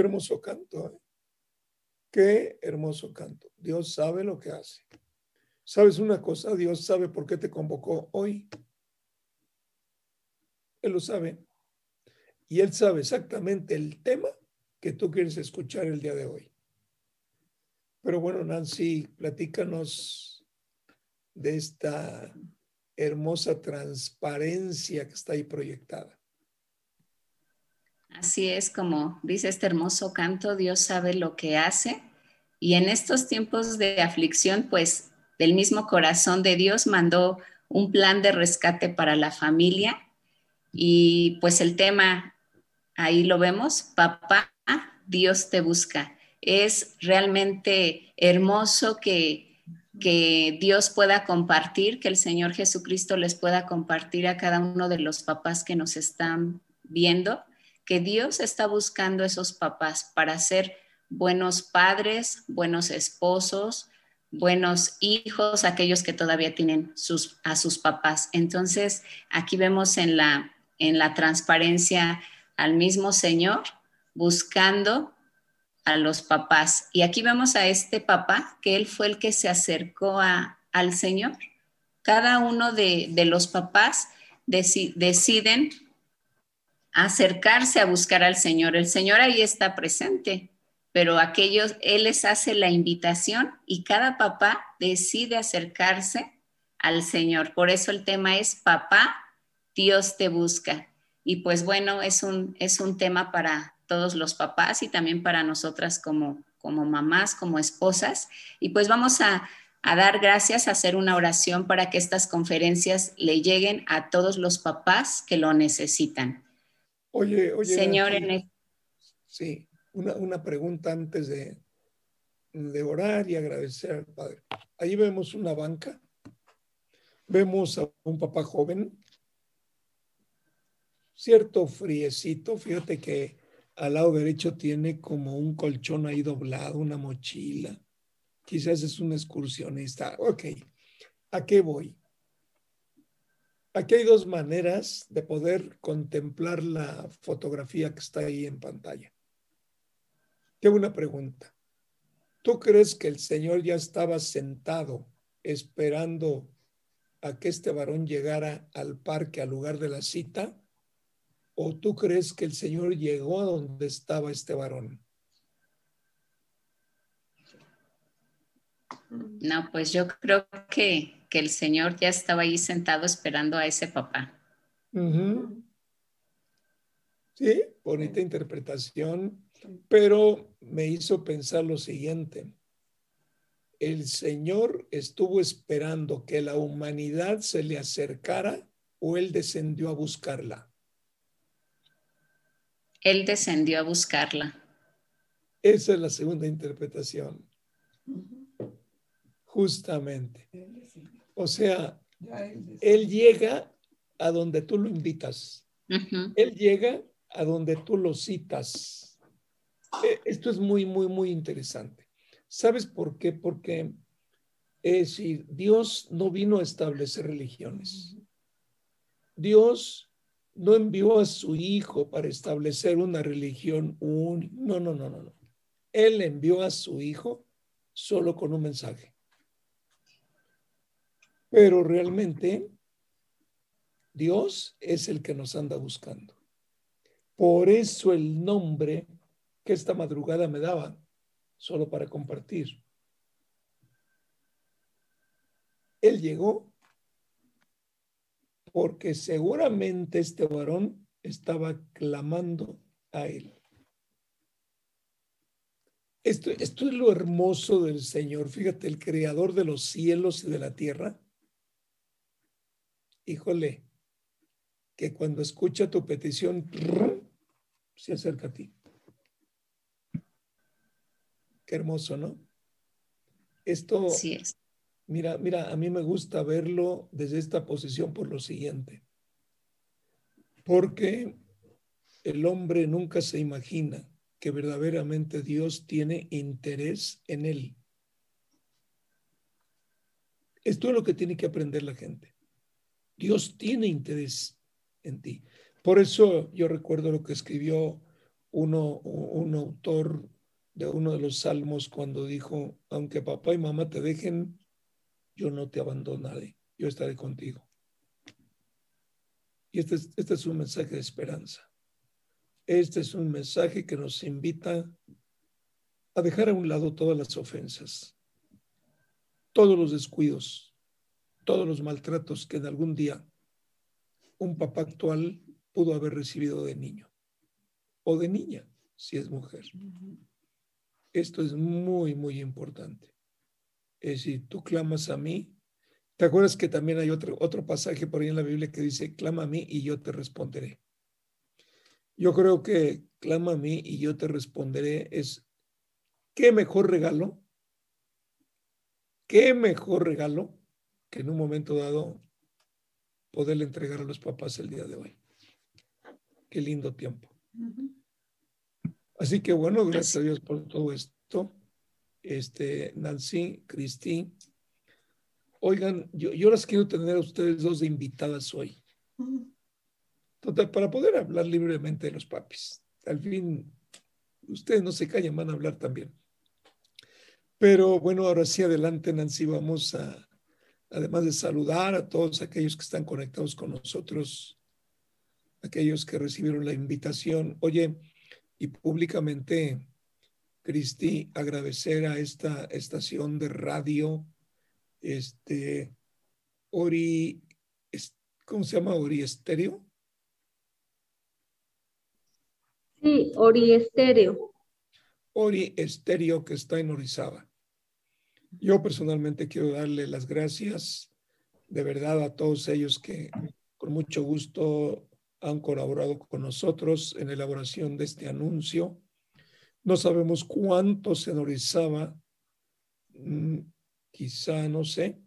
Hermoso canto, ¿eh? Qué hermoso canto. Dios sabe lo que hace. ¿Sabes una cosa? Dios sabe por qué te convocó hoy. Él lo sabe. Y Él sabe exactamente el tema que tú quieres escuchar el día de hoy. Pero bueno, Nancy, platícanos de esta hermosa transparencia que está ahí proyectada. Así es como dice este hermoso canto, Dios sabe lo que hace. Y en estos tiempos de aflicción, pues del mismo corazón de Dios mandó un plan de rescate para la familia. Y pues el tema, ahí lo vemos, papá, Dios te busca. Es realmente hermoso que, que Dios pueda compartir, que el Señor Jesucristo les pueda compartir a cada uno de los papás que nos están viendo que Dios está buscando esos papás para ser buenos padres, buenos esposos, buenos hijos, aquellos que todavía tienen sus, a sus papás. Entonces, aquí vemos en la, en la transparencia al mismo Señor buscando a los papás. Y aquí vemos a este papá, que él fue el que se acercó a, al Señor. Cada uno de, de los papás deciden acercarse a buscar al Señor. El Señor ahí está presente, pero aquellos, Él les hace la invitación y cada papá decide acercarse al Señor. Por eso el tema es, papá, Dios te busca. Y pues bueno, es un, es un tema para todos los papás y también para nosotras como, como mamás, como esposas. Y pues vamos a, a dar gracias, a hacer una oración para que estas conferencias le lleguen a todos los papás que lo necesitan. Oye, oye. Señor, Sí, una, pregunta antes de, de orar y agradecer al Padre. Ahí vemos una banca, vemos a un papá joven, cierto friecito, fíjate que al lado derecho tiene como un colchón ahí doblado, una mochila, quizás es un excursionista. Ok, ¿a qué voy? Aquí hay dos maneras de poder contemplar la fotografía que está ahí en pantalla. Qué buena pregunta. ¿Tú crees que el Señor ya estaba sentado esperando a que este varón llegara al parque, al lugar de la cita? ¿O tú crees que el Señor llegó a donde estaba este varón? No, pues yo creo que que el Señor ya estaba ahí sentado esperando a ese papá. Sí, bonita interpretación, pero me hizo pensar lo siguiente. El Señor estuvo esperando que la humanidad se le acercara o Él descendió a buscarla. Él descendió a buscarla. Esa es la segunda interpretación. Justamente. O sea, él llega a donde tú lo invitas. Él llega a donde tú lo citas. E, esto es muy, muy, muy interesante. ¿Sabes por qué? Porque es decir, Dios no vino a establecer religiones. Dios no envió a su hijo para establecer una religión única. No, no, no, no, no. Él envió a su hijo solo con un mensaje. Pero realmente Dios es el que nos anda buscando. Por eso el nombre que esta madrugada me daba, solo para compartir. Él llegó porque seguramente este varón estaba clamando a él. Esto, esto, es lo hermoso del Señor. Fíjate, el creador de los cielos y de la tierra híjole, que cuando escucha tu petición, se acerca a ti. Qué hermoso, ¿no? Esto, sí es. mira, mira, a mí me gusta verlo desde esta posición por lo siguiente. Porque el hombre nunca se imagina que verdaderamente Dios tiene interés en él. Esto es lo que tiene que aprender la gente. Dios tiene interés en ti. Por eso yo recuerdo lo que escribió uno, un autor de uno de los salmos cuando dijo, aunque papá y mamá te dejen, yo no te abandonaré, yo estaré contigo. Y este es, este es un mensaje de esperanza. Este es un mensaje que nos invita a dejar a un lado todas las ofensas, todos los descuidos, todos los maltratos que en algún día un papá actual pudo haber recibido de niño o de niña, si es mujer. Esto es muy, muy importante. Es decir, tú clamas a mí. ¿Te acuerdas que también hay otro, otro pasaje por ahí en la Biblia que dice, clama a mí y yo te responderé? Yo creo que clama a mí y yo te responderé es, ¿qué mejor regalo? ¿Qué mejor regalo que en un momento dado poderle entregar a los papás el día de hoy? Qué lindo tiempo. Así que bueno, gracias a Dios por todo esto. Este, Nancy, Cristín. Oigan, yo, yo las quiero tener a ustedes dos de invitadas hoy. Total, para poder hablar libremente de los papis. Al fin, ustedes no se callan, van a hablar también. Pero bueno, ahora sí, adelante, Nancy, vamos a, además de saludar a todos aquellos que están conectados con nosotros, aquellos que recibieron la invitación. Oye, y públicamente, Cristi, agradecer a esta estación de radio, este, Ori, ¿cómo se llama? Ori Estéreo. Sí, Ori Estéreo. Ori Estéreo que está en Orizaba. Yo personalmente quiero darle las gracias de verdad a todos ellos que con mucho gusto han colaborado con nosotros en la elaboración de este anuncio. No sabemos cuánto se mm, quizá, no sé,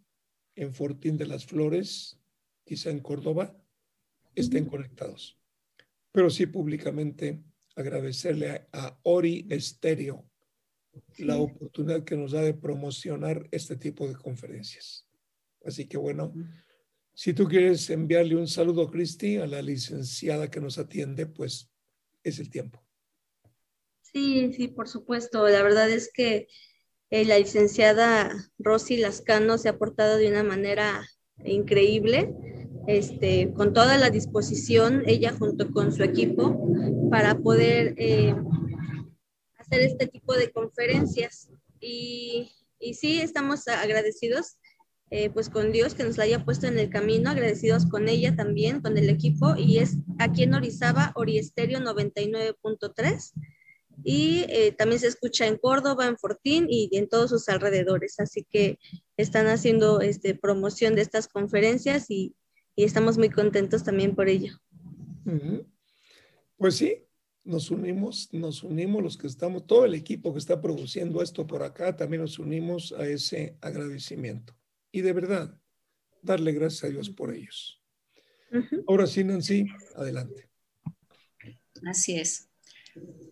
en Fortín de las Flores, quizá en Córdoba, estén conectados. Pero sí públicamente agradecerle a, Ori Estéreo la oportunidad que nos da de promocionar este tipo de conferencias. Así que bueno, si tú quieres enviarle un saludo, Cristi, a la licenciada que nos atiende, pues es el tiempo. Sí, sí, por supuesto. La verdad es que eh, la licenciada Rosy Lascano se ha portado de una manera increíble, este, con toda la disposición, ella junto con su equipo, para poder eh, hacer este tipo de conferencias. Y, y sí, estamos agradecidos eh, pues con Dios que nos la haya puesto en el camino, agradecidos con ella también, con el equipo, y es aquí en Orizaba, Oriesterio 99.3, y eh, también se escucha en Córdoba, en Fortín y en todos sus alrededores, así que están haciendo este, promoción de estas conferencias y, y estamos muy contentos también por ello. Pues sí, nos unimos, nos unimos los que estamos, todo el equipo que está produciendo esto por acá, también nos unimos a ese agradecimiento y de verdad darle gracias a Dios por ellos. Ahora sí, Nancy, adelante. Así es.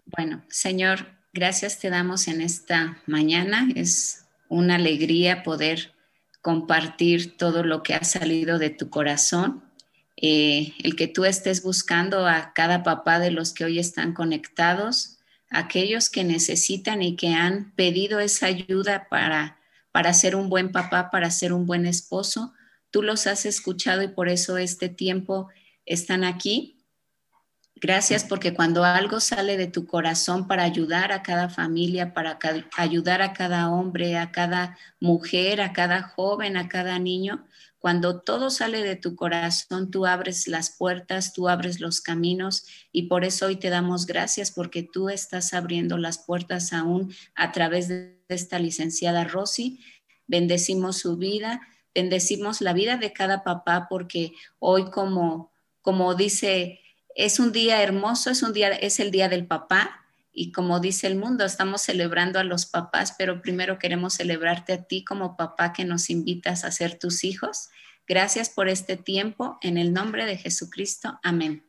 Bueno, Señor, gracias te damos en esta mañana. Es una alegría poder compartir todo lo que ha salido de tu corazón. Eh, el que tú estés buscando a cada papá de los que hoy están conectados, aquellos que necesitan y que han pedido esa ayuda para para ser un buen papá, para ser un buen esposo. Tú los has escuchado y por eso este tiempo están aquí. Gracias porque cuando algo sale de tu corazón para ayudar a cada familia, para ayudar a cada hombre, a cada mujer, a cada joven, a cada niño, cuando todo sale de tu corazón, tú abres las puertas, tú abres los caminos y por eso hoy te damos gracias porque tú estás abriendo las puertas aún a través de esta licenciada Rosy. Bendecimos su vida, bendecimos la vida de cada papá porque hoy como como dice es un día hermoso, es un día es el día del papá y como dice el mundo, estamos celebrando a los papás, pero primero queremos celebrarte a ti como papá que nos invitas a ser tus hijos. Gracias por este tiempo. En el nombre de Jesucristo. Amén.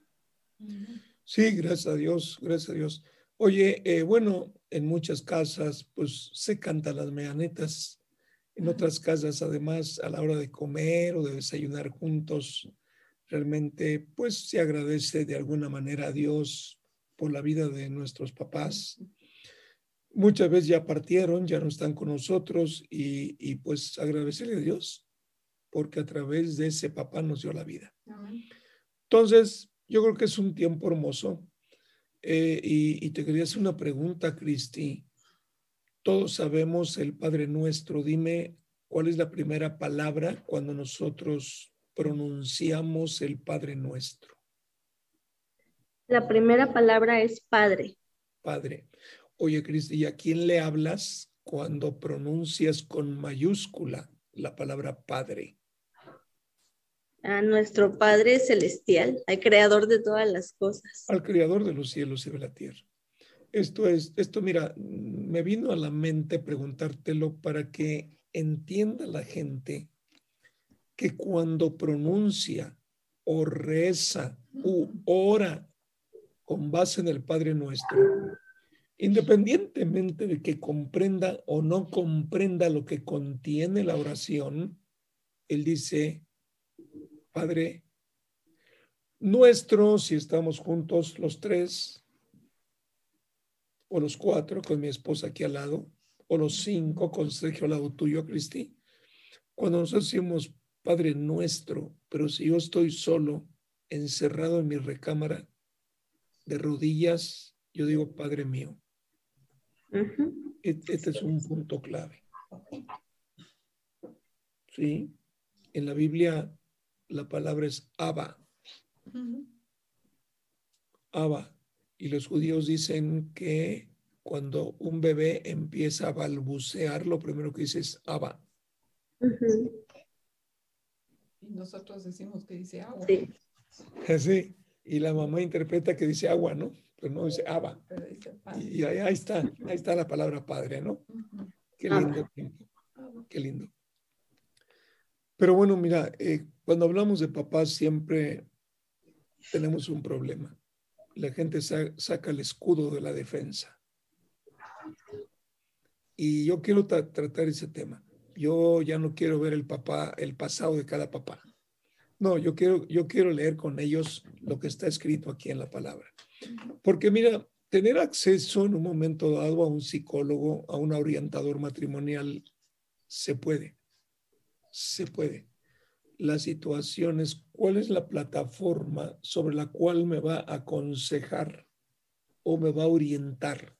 Sí, gracias a Dios, gracias a Dios. Oye, eh, bueno, en muchas casas pues se cantan las meanetas. En otras casas, además, a la hora de comer o de desayunar juntos, realmente pues se agradece de alguna manera a Dios por la vida de nuestros papás. Muchas veces ya partieron, ya no están con nosotros y, y pues agradecerle a Dios porque a través de ese papá nos dio la vida. Entonces, yo creo que es un tiempo hermoso. Eh, y, y, te quería hacer una pregunta, Cristi. Todos sabemos el Padre Nuestro. Dime cuál es la primera palabra cuando nosotros pronunciamos el Padre Nuestro. La primera palabra es Padre. Padre. Oye, Cristi, ¿y a quién le hablas cuando pronuncias con mayúscula la palabra Padre? a nuestro Padre Celestial, al Creador de todas las cosas. Al Creador de los cielos y de la tierra. Esto es, esto mira, me vino a la mente preguntártelo para que entienda la gente que cuando pronuncia o reza u ora con base en el Padre Nuestro, independientemente de que comprenda o no comprenda lo que contiene la oración, él dice, Padre nuestro, si estamos juntos los tres, o los cuatro con mi esposa aquí al lado, o los cinco con Sergio al lado tuyo, Cristi. Cuando nosotros decimos Padre nuestro, pero si yo estoy solo, encerrado en mi recámara, de rodillas, yo digo Padre mío. Este, este es un punto clave. Sí, en la Biblia la palabra es Abba. Abba. Y los judíos dicen que cuando un bebé empieza a balbucear, lo primero que dice es Abba. Y nosotros decimos que dice agua. Sí. Y la mamá interpreta que dice agua, ¿no? Pero no dice Abba. y ahí, está, ahí está la palabra padre, ¿no? Qué lindo. Qué lindo. Pero bueno, mira, eh, cuando hablamos de papás siempre tenemos un problema. La gente saca el escudo de la defensa. Y yo quiero tratar ese tema. Yo ya no quiero ver el papá, el pasado de cada papá. No, yo quiero, yo quiero leer con ellos lo que está escrito aquí en la palabra. Porque mira, tener acceso en un momento dado a un psicólogo, a un orientador matrimonial, se puede se puede. Las situaciones, ¿cuál es la plataforma sobre la cual me va a aconsejar o me va a orientar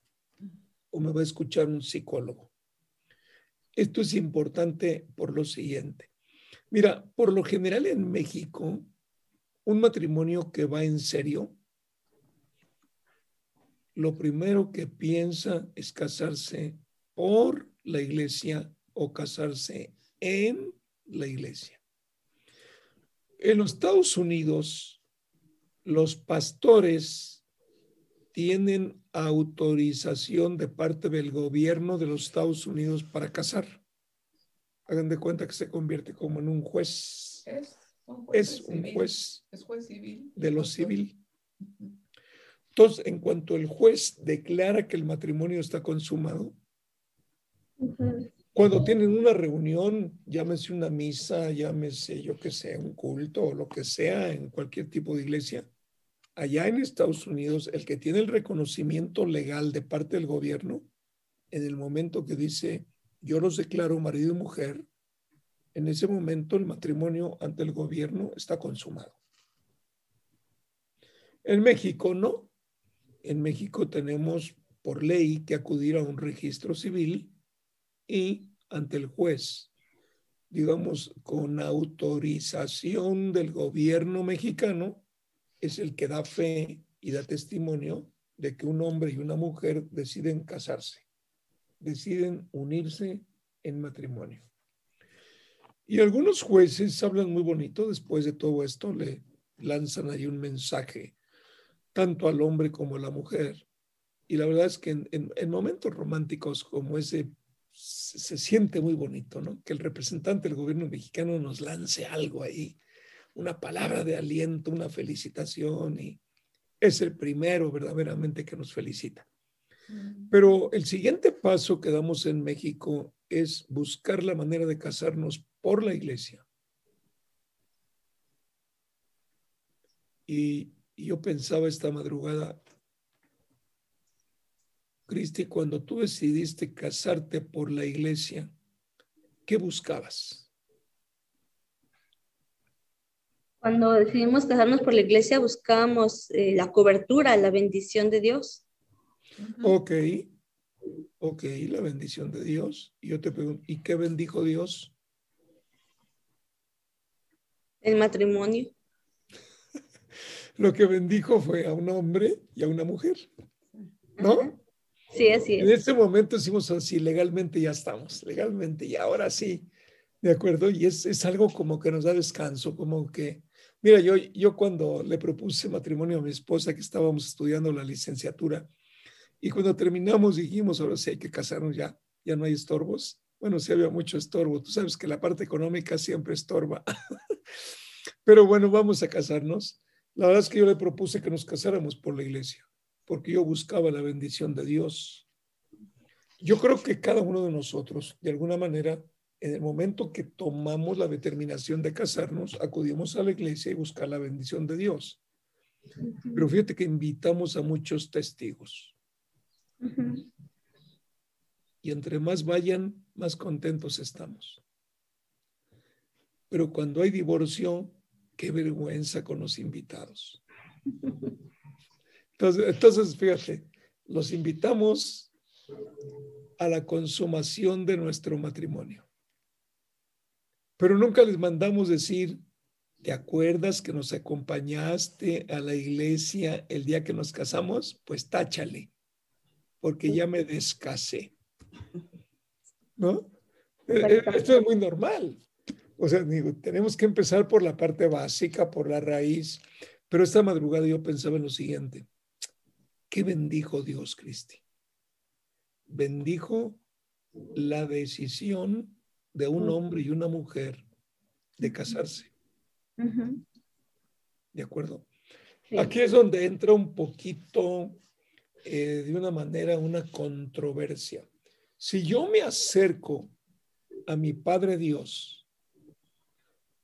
o me va a escuchar un psicólogo? Esto es importante por lo siguiente. Mira, por lo general en México, un matrimonio que va en serio, lo primero que piensa es casarse por la iglesia o casarse en la iglesia. En los Estados Unidos, los pastores tienen autorización de parte del gobierno de los Estados Unidos para casar. Hagan de cuenta que se convierte como en un juez. Es un juez, civil. de lo civil. Entonces, en cuanto el juez declara que el matrimonio está consumado, cuando tienen una reunión, llámese una misa, llámese yo que sé, un culto o lo que sea en cualquier tipo de iglesia, allá en Estados Unidos, el que tiene el reconocimiento legal de parte del gobierno, en el momento que dice, yo los declaro marido y mujer, en ese momento el matrimonio ante el gobierno está consumado. En México no. En México tenemos por ley que acudir a un registro civil y ante el juez, digamos, con autorización del gobierno mexicano, es el que da fe y da testimonio de que un hombre y una mujer deciden casarse, deciden unirse en matrimonio. Y algunos jueces hablan muy bonito después de todo esto, le lanzan ahí un mensaje tanto al hombre como a la mujer. Y la verdad es que en, en momentos románticos como ese se, siente muy bonito, ¿no? Que el representante del gobierno mexicano nos lance algo ahí, una palabra de aliento, una felicitación y es el primero verdaderamente que nos felicita. Pero el siguiente paso que damos en México es buscar la manera de casarnos por la iglesia. Y, y yo pensaba esta madrugada, Cristi, cuando tú decidiste casarte por la iglesia, ¿qué buscabas? Cuando decidimos casarnos por la iglesia, buscábamos eh, la cobertura, la bendición de Dios. Ok, ok, la bendición de Dios. Y yo te pregunto, ¿y qué bendijo Dios? El matrimonio. Lo que bendijo fue a un hombre y a una mujer, ¿no? Sí, así En es. este momento decimos así, legalmente ya estamos, legalmente, y ahora sí, ¿de acuerdo? Y es, es algo como que nos da descanso, como que, mira, yo, yo cuando le propuse matrimonio a mi esposa, que estábamos estudiando la licenciatura, y cuando terminamos dijimos, ahora sí hay que casarnos ya, ya no hay estorbos. Bueno, sí había mucho estorbo, tú sabes que la parte económica siempre estorba, pero bueno, vamos a casarnos. La verdad es que yo le propuse que nos casáramos por la iglesia porque yo buscaba la bendición de Dios. Yo creo que cada uno de nosotros, de alguna manera, en el momento que tomamos la determinación de casarnos, acudimos a la iglesia y buscar la bendición de Dios. Pero fíjate que invitamos a muchos testigos Y entre más vayan, más contentos estamos. Pero cuando hay divorcio, qué vergüenza con los invitados. Entonces, fíjate, los invitamos a la consumación de nuestro matrimonio. Pero nunca les mandamos decir, ¿te acuerdas que nos acompañaste a la iglesia el día que nos casamos? Pues táchale, porque ya me descasé. ¿No? Eh, eh, Esto es muy normal. O sea, digo, tenemos que empezar por la parte básica, por la raíz. Pero esta madrugada yo pensaba en lo siguiente. ¿Qué bendijo Dios, Cristi? Bendijo la decisión de un hombre y una mujer de casarse. ¿De acuerdo? Sí. Aquí es donde entra un poquito, eh, de una manera, una controversia. Si yo me acerco a mi Padre Dios,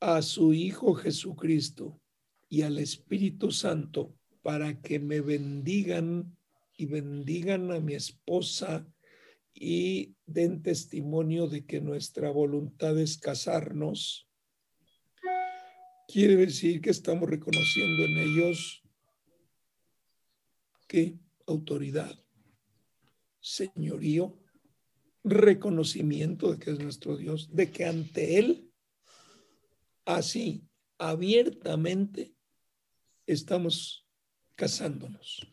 a su Hijo Jesucristo y al Espíritu Santo para que me bendigan y bendigan a mi esposa y den testimonio de que nuestra voluntad es casarnos, quiere decir que estamos reconociendo en ellos que autoridad, señorío, reconocimiento de que es nuestro Dios, de que ante Él, así, abiertamente, estamos casándonos.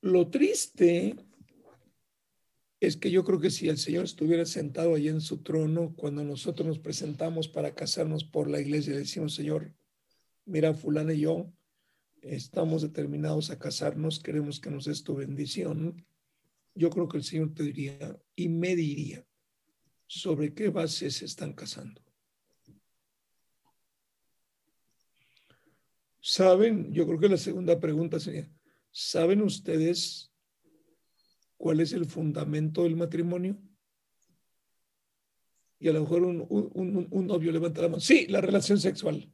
Lo triste es que yo creo que si el Señor estuviera sentado allí en su trono, cuando nosotros nos presentamos para casarnos por la iglesia, le decimos, Señor, mira, fulano y yo estamos determinados a casarnos, queremos que nos des tu bendición. Yo creo que el Señor te diría y me diría sobre qué bases se están casando. ¿Saben? Yo creo que la segunda pregunta sería, ¿saben ustedes cuál es el fundamento del matrimonio? Y a lo mejor un, un- un- un novio levanta la mano. Sí, la relación sexual.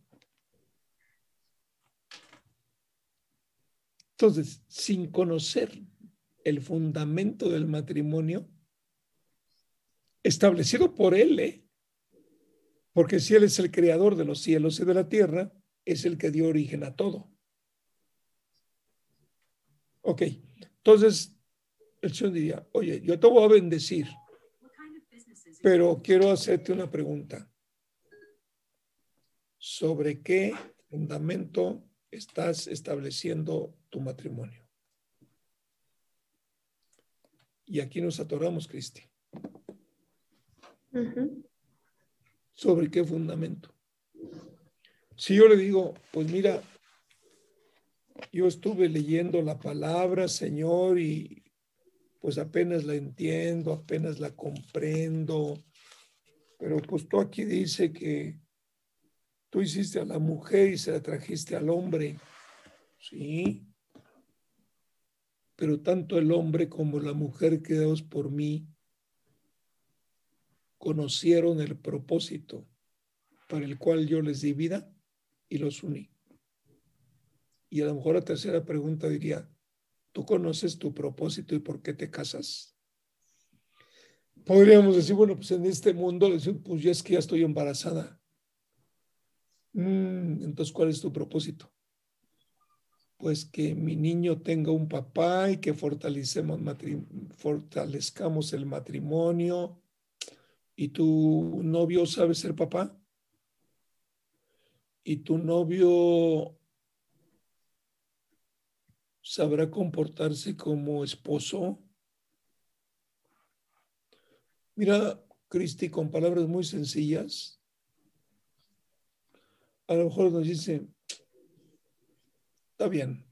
Entonces, sin conocer el fundamento del matrimonio, establecido por él, ¿eh? porque si él es el creador de los cielos y de la tierra, es el que dio origen a todo. Ok, entonces el Señor diría, oye, yo te voy a bendecir, pero quiero hacerte una pregunta. ¿Sobre qué fundamento estás estableciendo tu matrimonio? Y aquí nos atoramos, Cristi. ¿Sobre qué fundamento? Si yo le digo, pues mira, yo estuve leyendo la palabra, Señor, y pues apenas la entiendo, apenas la comprendo, pero pues tú aquí dice que tú hiciste a la mujer y se la trajiste al hombre, ¿sí? Pero tanto el hombre como la mujer creados por mí conocieron el propósito para el cual yo les di vida y los uní. Y a lo mejor la tercera pregunta diría, Tú conoces tu propósito y por qué te casas. Podríamos decir, bueno, pues en este mundo, pues ya es que ya estoy embarazada. Mm, entonces, ¿cuál es tu propósito? Pues que mi niño tenga un papá y que fortalezcamos el matrimonio. ¿Y tu novio sabe ser papá? ¿Y tu novio sabrá comportarse como esposo? Mira, Cristi, con palabras muy sencillas, a lo mejor nos dice, está bien,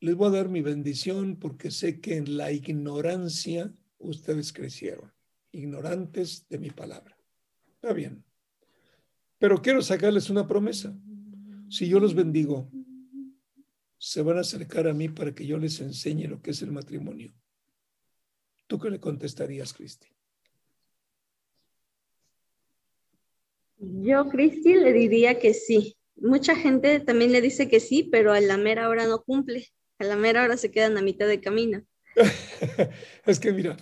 les voy a dar mi bendición porque sé que en la ignorancia ustedes crecieron, ignorantes de mi palabra. Está bien. Pero quiero sacarles una promesa. Si yo los bendigo, se van a acercar a mí para que yo les enseñe lo que es el matrimonio. ¿Tú qué le contestarías, Cristi? Yo, Cristi, le diría que sí. Mucha gente también le dice que sí, pero a la mera hora no cumple. A la mera hora se quedan a mitad de camino. es que mira,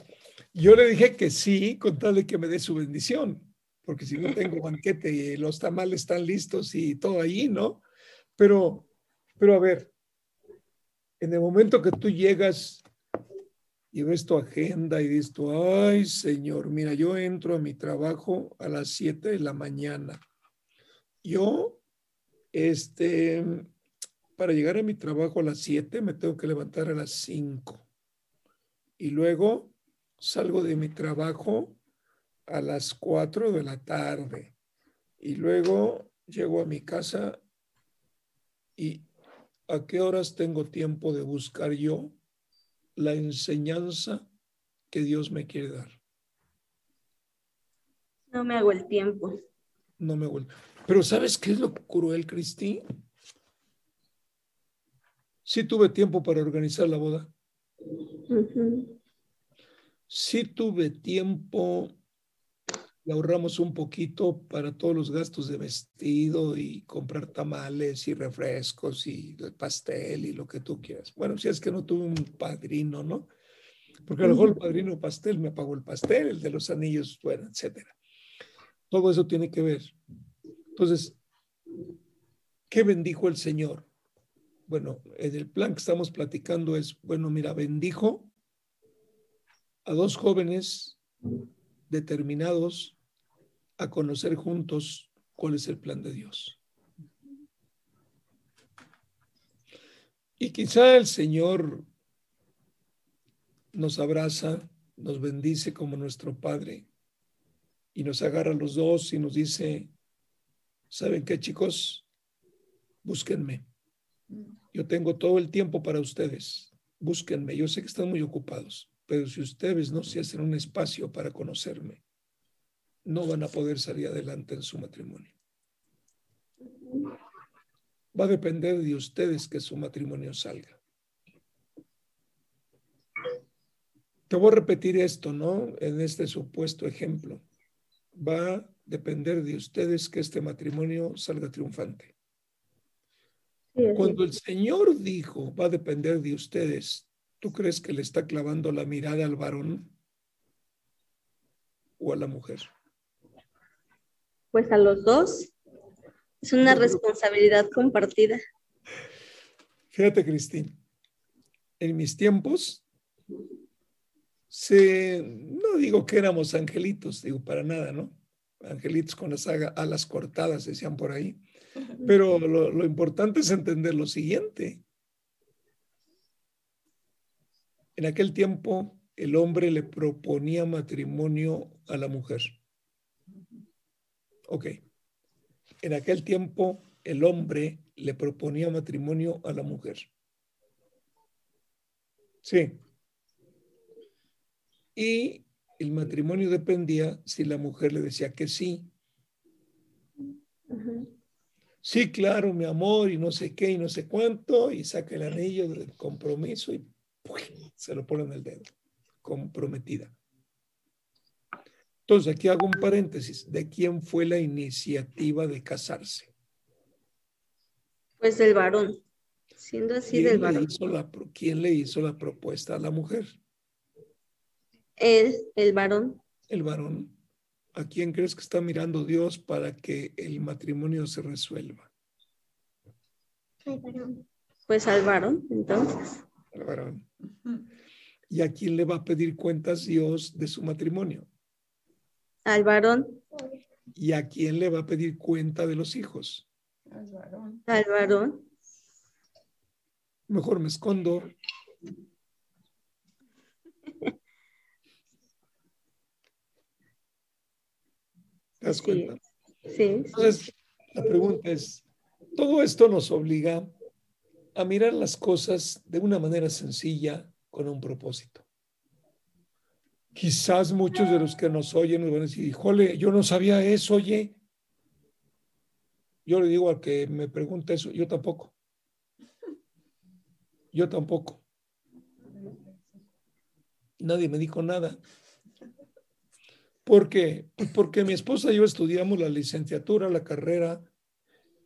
yo le dije que sí con tal de que me dé su bendición, porque si no tengo banquete y los tamales están listos y todo ahí, ¿no? Pero, pero a ver, en el momento que tú llegas y ves agenda y dices ay Señor, mira, yo entro a mi trabajo a las 7 de la mañana. Yo, este, para llegar a mi trabajo a las 7 me tengo que levantar a las 5. Y luego salgo de mi trabajo a las 4 de la tarde. Y luego llego a mi casa y ¿a qué horas tengo tiempo de buscar yo la enseñanza que Dios me quiere dar? No me hago el tiempo. No me hago el... Pero ¿sabes qué es lo cruel, Cristi? Sí tuve tiempo para organizar la boda. Sí tuve tiempo le ahorramos un poquito para todos los gastos de vestido y comprar tamales y refrescos y el pastel y lo que tú quieras. Bueno, si es que no tuve un padrino, ¿no? Porque a lo mejor el padrino pastel me pagó el pastel, el de los anillos, bueno, etcétera. Todo eso tiene que ver. Entonces, ¿qué bendijo el Señor? Bueno, en el plan que estamos platicando es, bueno, mira, bendijo a dos jóvenes determinados a conocer juntos cuál es el plan de Dios. Y quizá el Señor nos abraza, nos bendice como nuestro Padre y nos agarra a los dos y nos dice, ¿saben qué chicos? Búsquenme. Yo tengo todo el tiempo para ustedes. Búsquenme. Yo sé que están muy ocupados, pero si ustedes no se hacen un espacio para conocerme, no van a poder salir adelante en su matrimonio. Va a depender de ustedes que su matrimonio salga. Te voy a repetir esto, ¿no? En este supuesto ejemplo. Va a depender de ustedes que este matrimonio salga triunfante. Cuando el Señor dijo, va a depender de ustedes, ¿tú crees que le está clavando la mirada al varón o a la mujer? Pues a los dos. Es una responsabilidad compartida. Fíjate, Cristín, en mis tiempos, se, no digo que éramos angelitos, digo para nada, ¿no? Angelitos con las alas cortadas, decían por ahí. Pero lo, lo importante es entender lo siguiente. En aquel tiempo, el hombre le proponía matrimonio a la mujer. Ok. En aquel tiempo el hombre le proponía matrimonio a la mujer. Sí. Y el matrimonio dependía si la mujer le decía que sí. Sí, claro, mi amor, y no sé qué, y no sé cuánto, y saca el anillo del compromiso y se lo pone en el dedo. Comprometida. Entonces, aquí hago un paréntesis. ¿De quién fue la iniciativa de casarse? Pues del varón. Siendo así ¿Quién del varón. hizo la, pro- ¿Quién le hizo la propuesta a la mujer? Él, el varón. El varón. ¿A quién crees que está mirando Dios para que el matrimonio se resuelva? Pues al varón, entonces. El varón. ¿Y a quién le va a pedir cuentas Dios de su matrimonio? Al varón, ¿Y a quién le va a pedir cuenta de los hijos? Al varón. al varón. Mejor me escondo. ¿Te das cuenta? Sí, sí. Entonces, la pregunta es, todo esto nos obliga a mirar las cosas de una manera sencilla con un propósito. Quizás muchos de los que nos oyen nos van a decir, híjole, yo no sabía eso, oye. Yo le digo al que me pregunta eso, yo tampoco. Yo tampoco. Nadie me dijo nada. ¿Por qué? Pues porque mi esposa y yo estudiamos la licenciatura, la carrera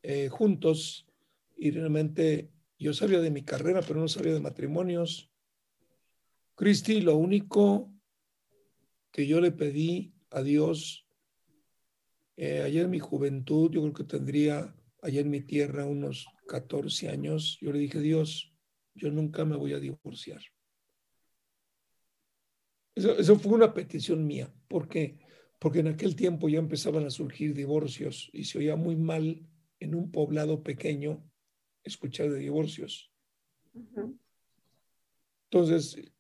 eh, juntos y realmente yo sabía de mi carrera, pero no sabía de matrimonios. Cristi, lo único que yo le pedí a Dios eh, allá en mi juventud, yo creo que tendría allá en mi tierra unos 14 años, yo le dije, Dios, yo nunca me voy a divorciar. Eso, eso fue una petición mía. ¿Por qué? Porque en aquel tiempo ya empezaban a surgir divorcios y se oía muy mal en un poblado pequeño escuchar de divorcios. Entonces,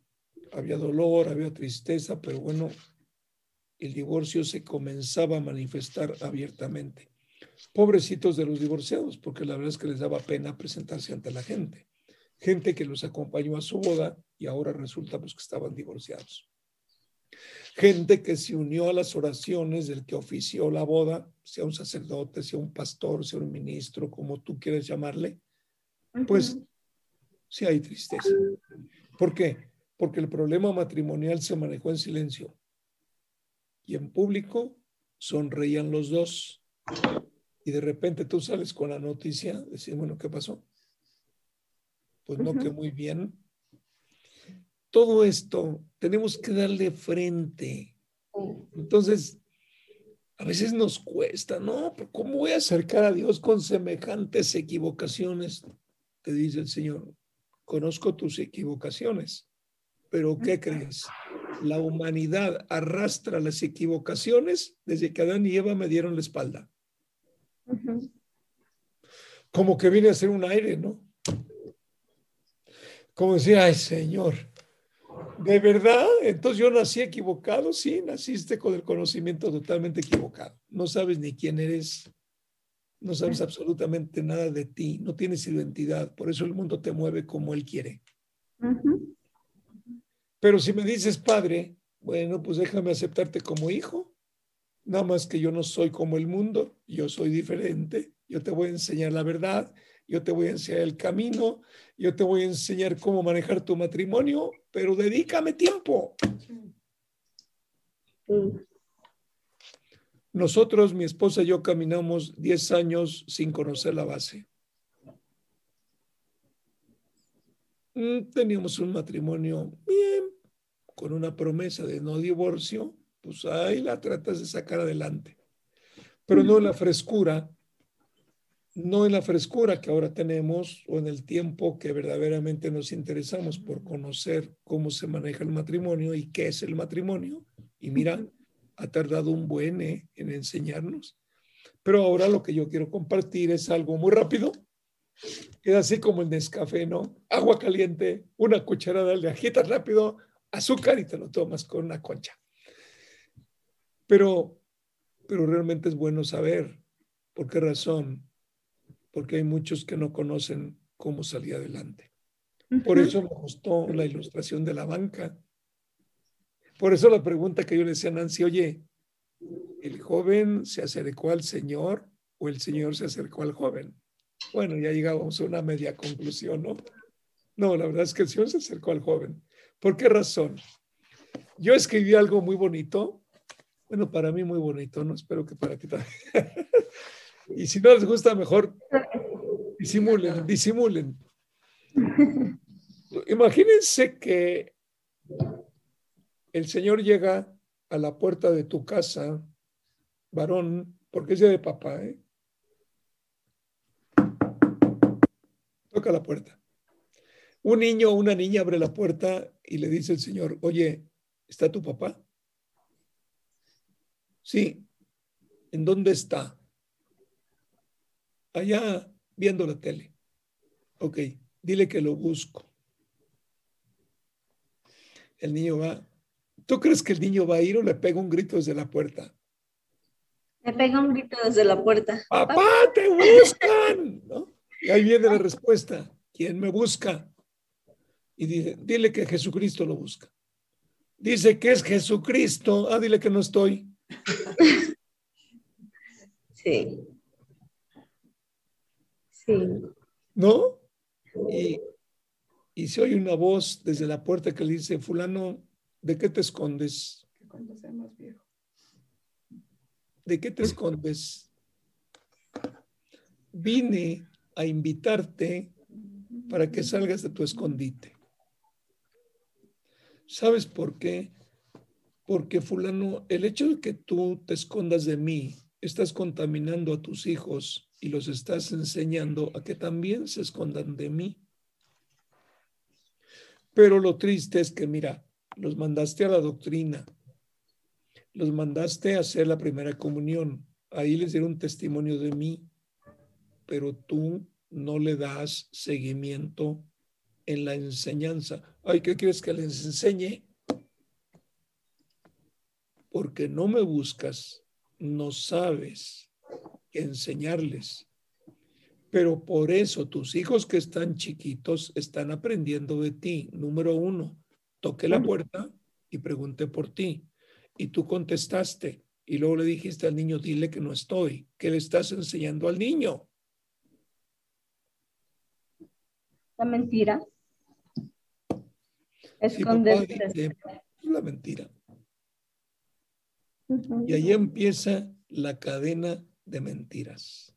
había dolor, había tristeza, pero bueno, el divorcio se comenzaba a manifestar abiertamente. Pobrecitos de los divorciados, porque la verdad es que les daba pena presentarse ante la gente. Gente que los acompañó a su boda y ahora resulta pues, que estaban divorciados. Gente que se unió a las oraciones del que ofició la boda, sea un sacerdote, sea un pastor, sea un ministro, como tú quieras llamarle, pues sí hay tristeza. ¿Por qué? Porque el problema matrimonial se manejó en silencio y en público sonreían los dos. Y de repente tú sales con la noticia, decir, bueno, ¿qué pasó? Pues no, que Ujú. muy bien. Todo esto tenemos que darle frente. Entonces, a veces nos cuesta, ¿no? Pero ¿Cómo voy a acercar a Dios con semejantes equivocaciones? Te dice el Señor, conozco tus equivocaciones, pero ¿qué crees? La humanidad arrastra las equivocaciones desde que Adán y Eva me dieron la espalda. Como que viene a ser un aire, ¿no? Como decía, ay Señor, ¿de verdad? Entonces yo nací equivocado, sí, naciste con el conocimiento totalmente equivocado. No sabes ni quién eres, no sabes absolutamente nada de ti, no tienes identidad, por eso el mundo te mueve como él quiere. Pero si me dices padre, bueno, pues déjame aceptarte como hijo. Nada más que yo no soy como el mundo, yo soy diferente. Yo te voy a enseñar la verdad, yo te voy a enseñar el camino, yo te voy a enseñar cómo manejar tu matrimonio, pero dedícame tiempo. Nosotros, mi esposa y yo, caminamos 10 años sin conocer la base. Teníamos un matrimonio bien, con una promesa de no divorcio, pues ahí la tratas de sacar adelante. Pero no en la frescura, no en la frescura que ahora tenemos o en el tiempo que verdaderamente nos interesamos por conocer cómo se maneja el matrimonio y qué es el matrimonio. Y mira, ha tardado un buen eh, en enseñarnos. Pero ahora lo que yo quiero compartir es algo muy rápido. Es así como el Nescafé, ¿no? Agua caliente, una cucharada, le agitas rápido, azúcar y te lo tomas con una concha. Pero, pero realmente es bueno saber por qué razón. Porque hay muchos que no conocen cómo salir adelante. Por eso me gustó la ilustración de la banca. Por eso la pregunta que yo le decía a Nancy, oye, ¿el joven se acercó al Señor o el Señor se acercó al joven? Bueno, ya llegamos a una media conclusión, ¿no? No, la verdad es que el Señor se acercó al joven. ¿Por qué razón? Yo escribí algo muy bonito, bueno, para mí muy bonito, ¿no? Espero que para ti también. y si no les gusta, mejor disimulen, disimulen. Imagínense que el Señor llega a la puerta de tu casa, varón, porque es día de papá, ¿eh? Toca la puerta. Un niño o una niña abre la puerta y le dice el Señor, oye, ¿está tu papá? Sí. ¿En dónde está? Allá viendo la tele. Ok, dile que lo busco. El niño va. ¿Tú crees que el niño va a ir o le pega un grito desde la puerta? Le pega un grito desde la puerta. ¡Papá, te buscan! Y ahí viene la respuesta. ¿Quién me busca? Y dice, dile que Jesucristo lo busca. Dice que es Jesucristo. Ah, dile que no estoy. Sí. Sí. ¿No? Y, y se oye una voz desde la puerta que le dice, fulano, ¿de qué te escondes? Que cuando sea más viejo. ¿De qué te escondes? Vine a invitarte para que salgas de tu escondite. ¿Sabes por qué? Porque fulano, el hecho de que tú te escondas de mí, estás contaminando a tus hijos y los estás enseñando a que también se escondan de mí. Pero lo triste es que, mira, los mandaste a la doctrina, los mandaste a hacer la primera comunión, ahí les dieron testimonio de mí, pero tú no le das seguimiento en la enseñanza. Ay, ¿qué quieres que les enseñe? Porque no me buscas, no sabes enseñarles. Pero por eso tus hijos que están chiquitos están aprendiendo de ti. Número uno, toqué la puerta y pregunté por ti. Y tú contestaste. Y luego le dijiste al niño, dile que no estoy. ¿Qué le estás enseñando al niño? La mentira. Sí, papá, Esconderse. dice, es la mentira. Y ahí empieza la cadena de mentiras.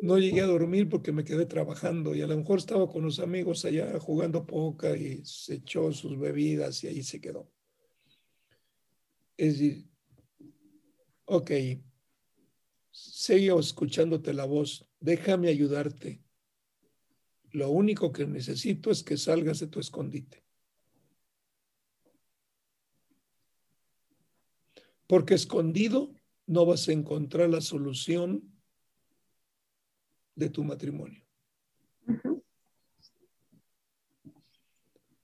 No llegué a dormir porque me quedé trabajando y a lo mejor estaba con los amigos allá jugando poca y se echó sus bebidas y ahí se quedó. Es decir, ok, sigo escuchándote la voz, déjame ayudarte. Lo único que necesito es que salgas de tu escondite. Porque escondido no vas a encontrar la solución de tu matrimonio.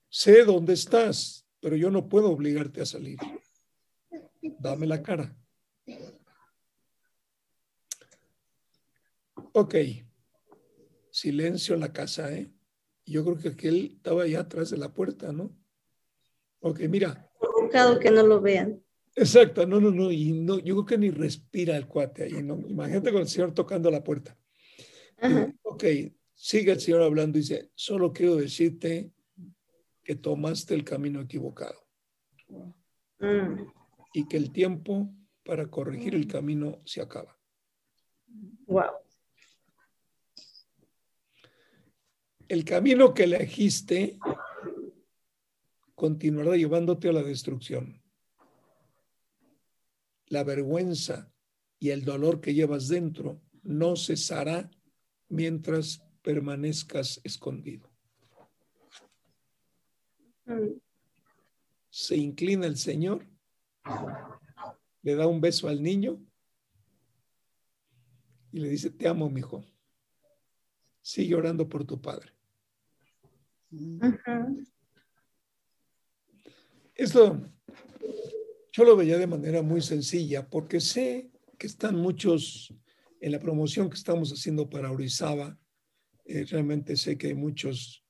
Sé dónde estás, pero yo no puedo obligarte a salir. Dame la cara. Ok. Silencio en la casa, ¿eh? Yo creo que aquel estaba allá atrás de la puerta, ¿no? Ok, mira. Provocado que no lo vean. Exacto, no, no, no. Y no, yo creo que ni respira el cuate ahí, ¿no? Imagínate con el señor tocando la puerta. Ajá. Ok, sigue el Señor hablando y dice, solo quiero decirte que tomaste el camino equivocado. Mm, y que el tiempo para corregir el camino se acaba. Wow. El camino que elegiste continuará llevándote a la destrucción. La vergüenza y el dolor que llevas dentro no cesará mientras permanezcas escondido. Se inclina el Señor, le da un beso al niño y le dice, te amo, mi hijo. Sigue orando por tu padre. Esto yo lo veía de manera muy sencilla porque sé que están muchos en la promoción que estamos haciendo para Orizaba. eh, realmente sé que hay muchos,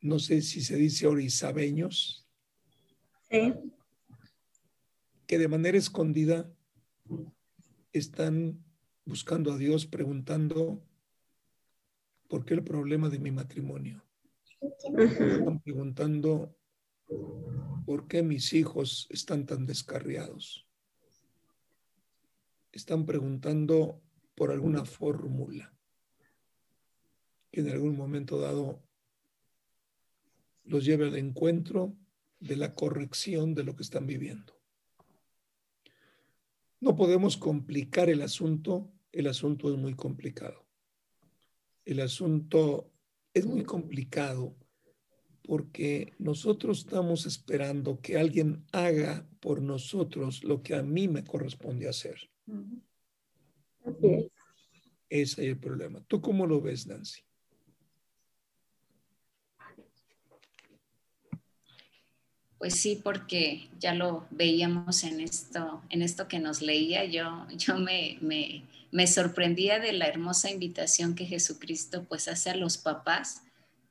no sé si se dice orizabeños, Sí. que de manera escondida están buscando a Dios preguntando por qué el problema de mi matrimonio. Están preguntando por qué mis hijos están tan descarriados. Están preguntando por alguna fórmula. que en algún momento dado los lleve al encuentro de la corrección de lo que están viviendo. No podemos complicar el asunto, el asunto es muy complicado. El asunto es muy complicado porque nosotros estamos esperando que alguien haga por nosotros lo que a mí me corresponde hacer. Así es. Ese es el problema. ¿Tú cómo lo ves, Nancy? Pues sí, porque ya lo veíamos en esto, en esto que nos leía. Yo, yo me, me, me sorprendía de la hermosa invitación que Jesucristo pues hace a los papás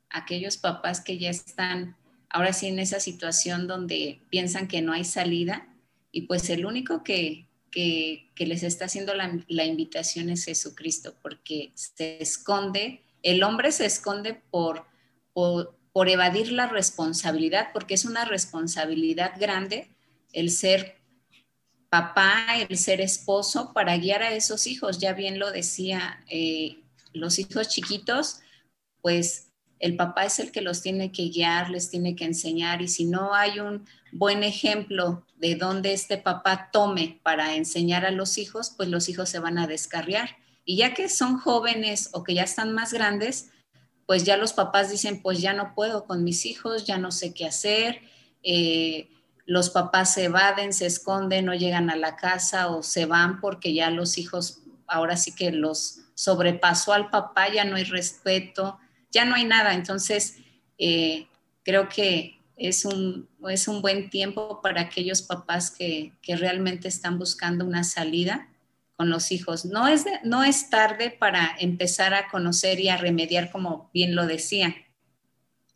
aquellos papás que ya están ahora sí en esa situación donde piensan que no hay salida y pues el único que, que, les está haciendo la, invitación es Jesucristo, porque se esconde, el hombre se esconde por, por, por evadir la responsabilidad, porque es una responsabilidad grande el ser papá, el ser esposo para guiar a esos hijos. Ya bien lo decía, eh, los hijos chiquitos, pues el papá es el que los tiene que guiar, les tiene que enseñar y si no hay un buen ejemplo de dónde este papá tome para enseñar a los hijos, pues los hijos se van a descarriar. Y ya que son jóvenes o que ya están más grandes, pues ya los papás dicen, pues ya no puedo con mis hijos, ya no sé qué hacer. Eh, los papás se evaden, se esconden, no llegan a la casa o se van porque ya los hijos, ahora sí que los sobrepasó al papá, ya no hay respeto, ya no hay nada. Entonces, eh, creo que es un, es un buen tiempo para aquellos papás que, realmente están buscando una salida los hijos. No es, no es tarde para empezar a conocer y a remediar, como bien lo decía,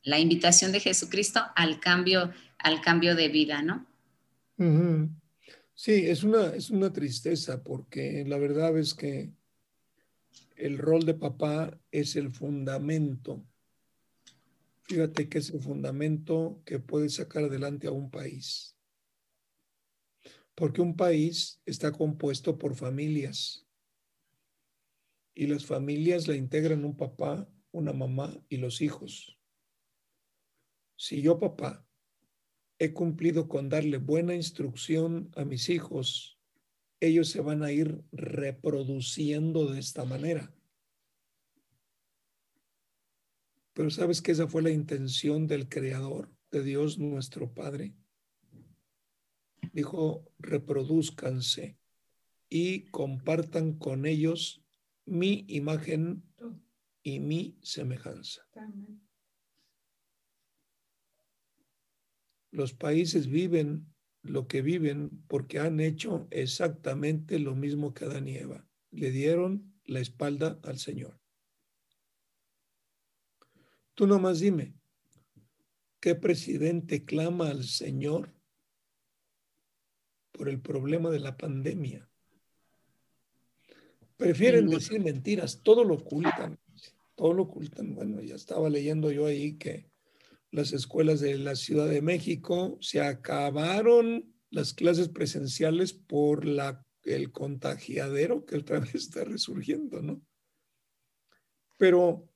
la invitación de Jesucristo al cambio, al cambio de vida, ¿no? Sí, es una, es una tristeza porque la verdad es que el rol de papá es el fundamento. Fíjate que es el fundamento que puede sacar adelante a un país. Porque un país está compuesto por familias. Y las familias la integran un papá, una mamá y los hijos. Si yo, papá, he cumplido con darle buena instrucción a mis hijos ellos se van a ir reproduciendo de esta manera. Pero sabes que esa fue la intención del Creador, de Dios nuestro Padre. Dijo, reproduzcanse y compartan con ellos mi imagen y mi semejanza. Los países viven lo que viven porque han hecho exactamente lo mismo que Adán y Eva. Le dieron la espalda al Señor. Tú nomás dime, ¿qué presidente clama al Señor por el problema de la pandemia? Prefieren decir mentiras, todo lo ocultan, todo lo ocultan. Bueno, ya estaba leyendo yo ahí que las escuelas de la Ciudad de México, se acabaron las clases presenciales por la, el contagiadero que otra vez está resurgiendo, ¿no? Pero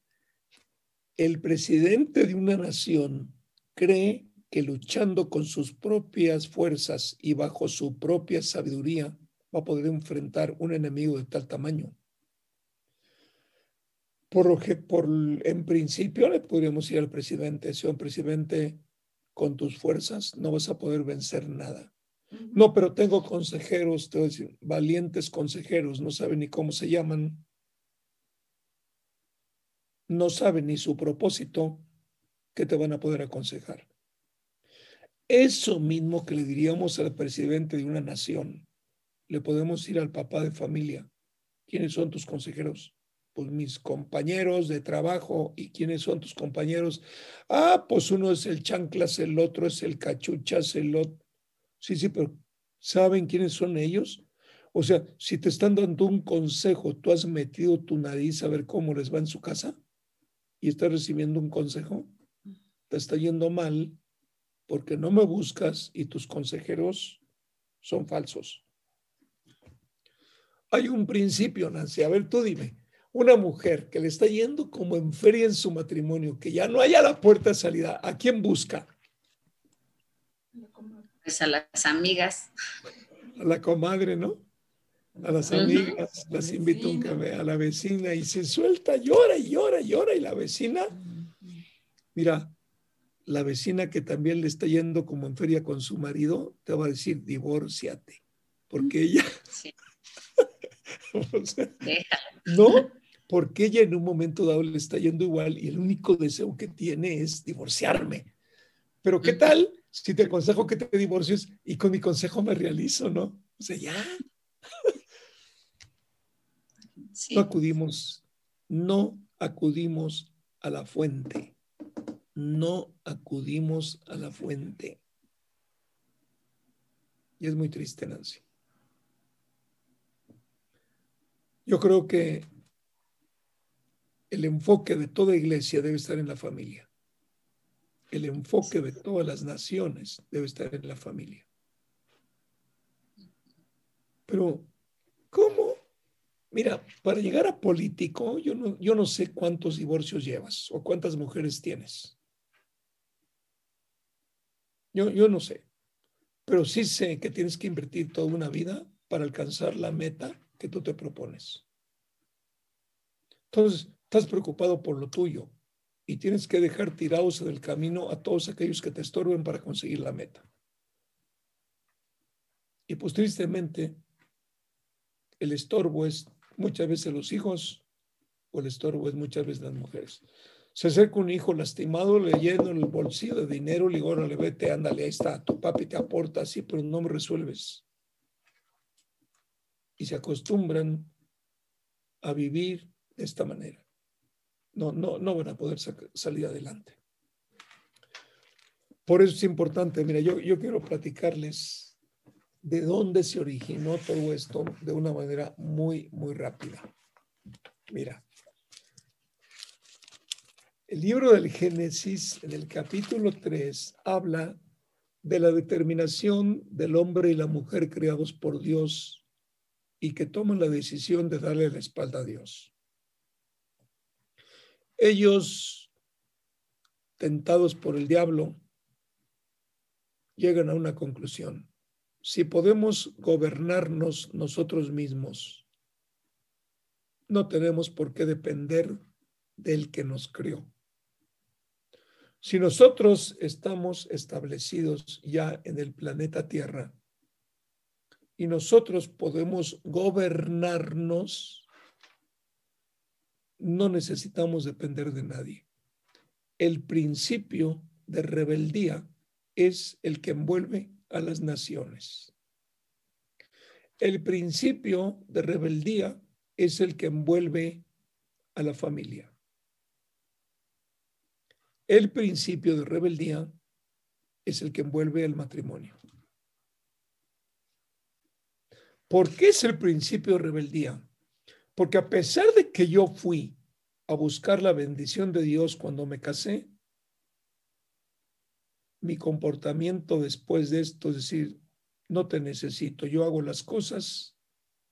el presidente de una nación cree que luchando con sus propias fuerzas y bajo su propia sabiduría va a poder enfrentar un enemigo de tal tamaño por, por, en principio le podríamos ir al presidente, si un presidente con tus fuerzas no vas a poder vencer nada. No, pero tengo consejeros, te decir, valientes consejeros, no saben ni cómo se llaman, no saben ni su propósito, que te van a poder aconsejar. Eso mismo que le diríamos al presidente de una nación, le podemos ir al papá de familia. ¿Quiénes son tus consejeros? pues mis compañeros de trabajo. ¿Y quiénes son tus compañeros? Ah, pues uno es el chanclas, el otro es el cachuchas, el otro. Sí, sí, pero ¿saben quiénes son ellos? O sea, si te están dando un consejo, tú has metido tu nariz a ver cómo les va en su casa y estás recibiendo un consejo, te está yendo mal porque no me buscas y tus consejeros son falsos. Hay un principio, Nancy. A ver, tú dime, una mujer que le está yendo como en feria en su matrimonio, que ya no haya la puerta de salida, ¿a quién busca? Pues a las amigas. A la comadre, ¿no? A las amigas, las invito a un café, a la vecina y se suelta, llora y llora y llora y la vecina, mira, la vecina que también le está yendo como en feria con su marido, te va a decir, divórciate, porque ella... Sí. no, porque ella en un momento dado le está yendo igual y el único deseo que tiene es divorciarme. Pero ¿qué tal si te aconsejo que te divorcies y con mi consejo me realizo, no? O sea, ya. No acudimos, no acudimos a la fuente no acudimos a la fuente. Y es muy triste, Nancy. Yo creo que el enfoque de toda iglesia debe estar en la familia. El enfoque de todas las naciones debe estar en la familia. Pero, ¿cómo? Mira, para llegar a político, yo no, yo no sé cuántos divorcios llevas o cuántas mujeres tienes. Yo, no sé, pero sí sé que tienes que invertir toda una vida para alcanzar la meta que tú te propones. Entonces, estás preocupado por lo tuyo y tienes que dejar tirados en el camino a todos aquellos que te estorben para conseguir la meta. Y pues tristemente, el estorbo es muchas veces los hijos o el estorbo es muchas veces las mujeres. Se acerca un hijo lastimado, le lleno el bolsillo de dinero, le digo, le vete, ándale, ahí está, tu papi te aporta así, pero no me resuelves. Y se acostumbran a vivir de esta manera. No, no, no van a poder salir adelante. Por eso es importante, mira, yo, yo quiero platicarles de dónde se originó todo esto de una manera muy, muy rápida. Mira, el libro del Génesis, en el capítulo 3, habla de la determinación del hombre y la mujer creados por Dios y que toman la decisión de darle la espalda a Dios. Ellos, tentados por el diablo, llegan a una conclusión. Si podemos gobernarnos nosotros mismos, no tenemos por qué depender del que nos creó. Si nosotros estamos establecidos ya en el planeta Tierra y nosotros podemos gobernarnos, no necesitamos depender de nadie. El principio de rebeldía es el que envuelve a las naciones. El principio de rebeldía es el que envuelve a la familia. El principio de rebeldía es el que envuelve el matrimonio. ¿Por qué es el principio de rebeldía? Porque a pesar de que yo fui a buscar la bendición de Dios cuando me casé, mi comportamiento después de esto es decir, no te necesito, yo hago las cosas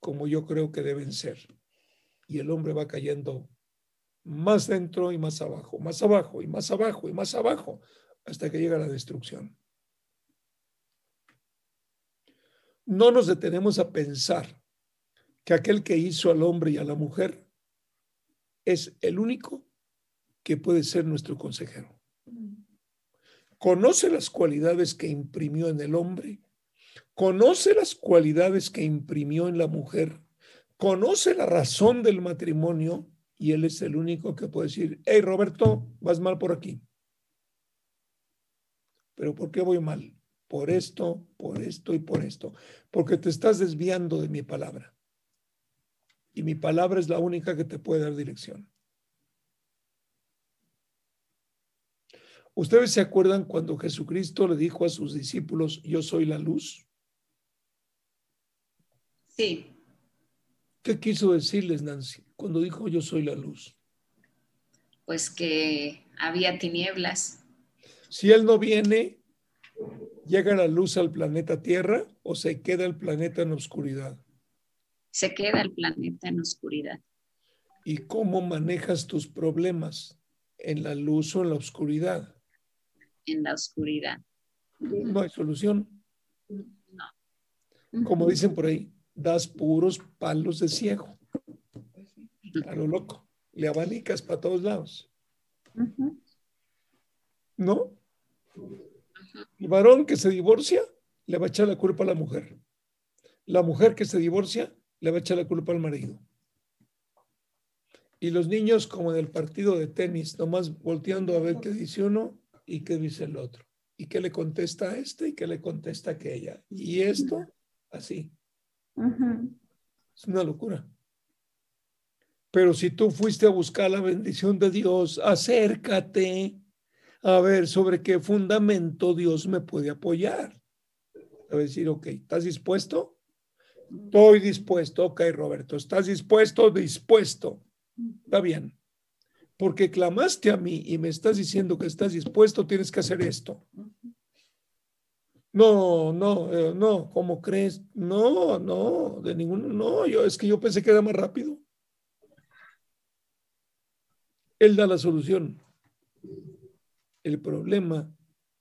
como yo creo que deben ser. Y el hombre va cayendo más dentro y más abajo, más abajo y más abajo y más abajo, hasta que llega la destrucción. No nos detenemos a pensar que aquel que hizo al hombre y a la mujer es el único que puede ser nuestro consejero. Conoce las cualidades que imprimió en el hombre, conoce las cualidades que imprimió en la mujer, conoce la razón del matrimonio y él es el único que puede decir, hey Roberto, vas mal por aquí. Pero ¿por qué voy mal? Por esto, por esto y por esto. Porque te estás desviando de mi palabra. Y mi palabra es la única que te puede dar dirección. ¿Ustedes se acuerdan cuando Jesucristo le dijo a sus discípulos, yo soy la luz? Sí. ¿Qué quiso decirles, Nancy, cuando dijo yo soy la luz? Pues que había tinieblas. Si Él no viene, ¿llega la luz al planeta Tierra o se queda el planeta en oscuridad? Se queda el planeta en oscuridad. ¿Y cómo manejas tus problemas? ¿En la luz o en la oscuridad? En la oscuridad. No hay solución. Como dicen por ahí, das puros palos de ciego. A lo loco. Le abanicas para todos lados. ¿No? El varón que se divorcia le va a echar la culpa a la mujer. La mujer que se divorcia le va a echar la culpa al marido. Y los niños, como en el partido de tenis, nomás volteando a ver qué dice uno y qué dice el otro. Y qué le contesta a este y qué le contesta a aquella. Y esto, así. Es una locura. Pero si tú fuiste a buscar la bendición de Dios, acércate a ver sobre qué fundamento Dios me puede apoyar. A decir, ok, ¿estás dispuesto? Estoy dispuesto. Ok, Roberto, ¿estás dispuesto? Dispuesto. Está bien. Porque clamaste a mí y me estás diciendo que estás dispuesto, tienes que hacer esto. No, no, eh, no, ¿cómo crees? No, no, de ninguno, no, yo es que yo pensé que era más rápido. Él da la solución. El problema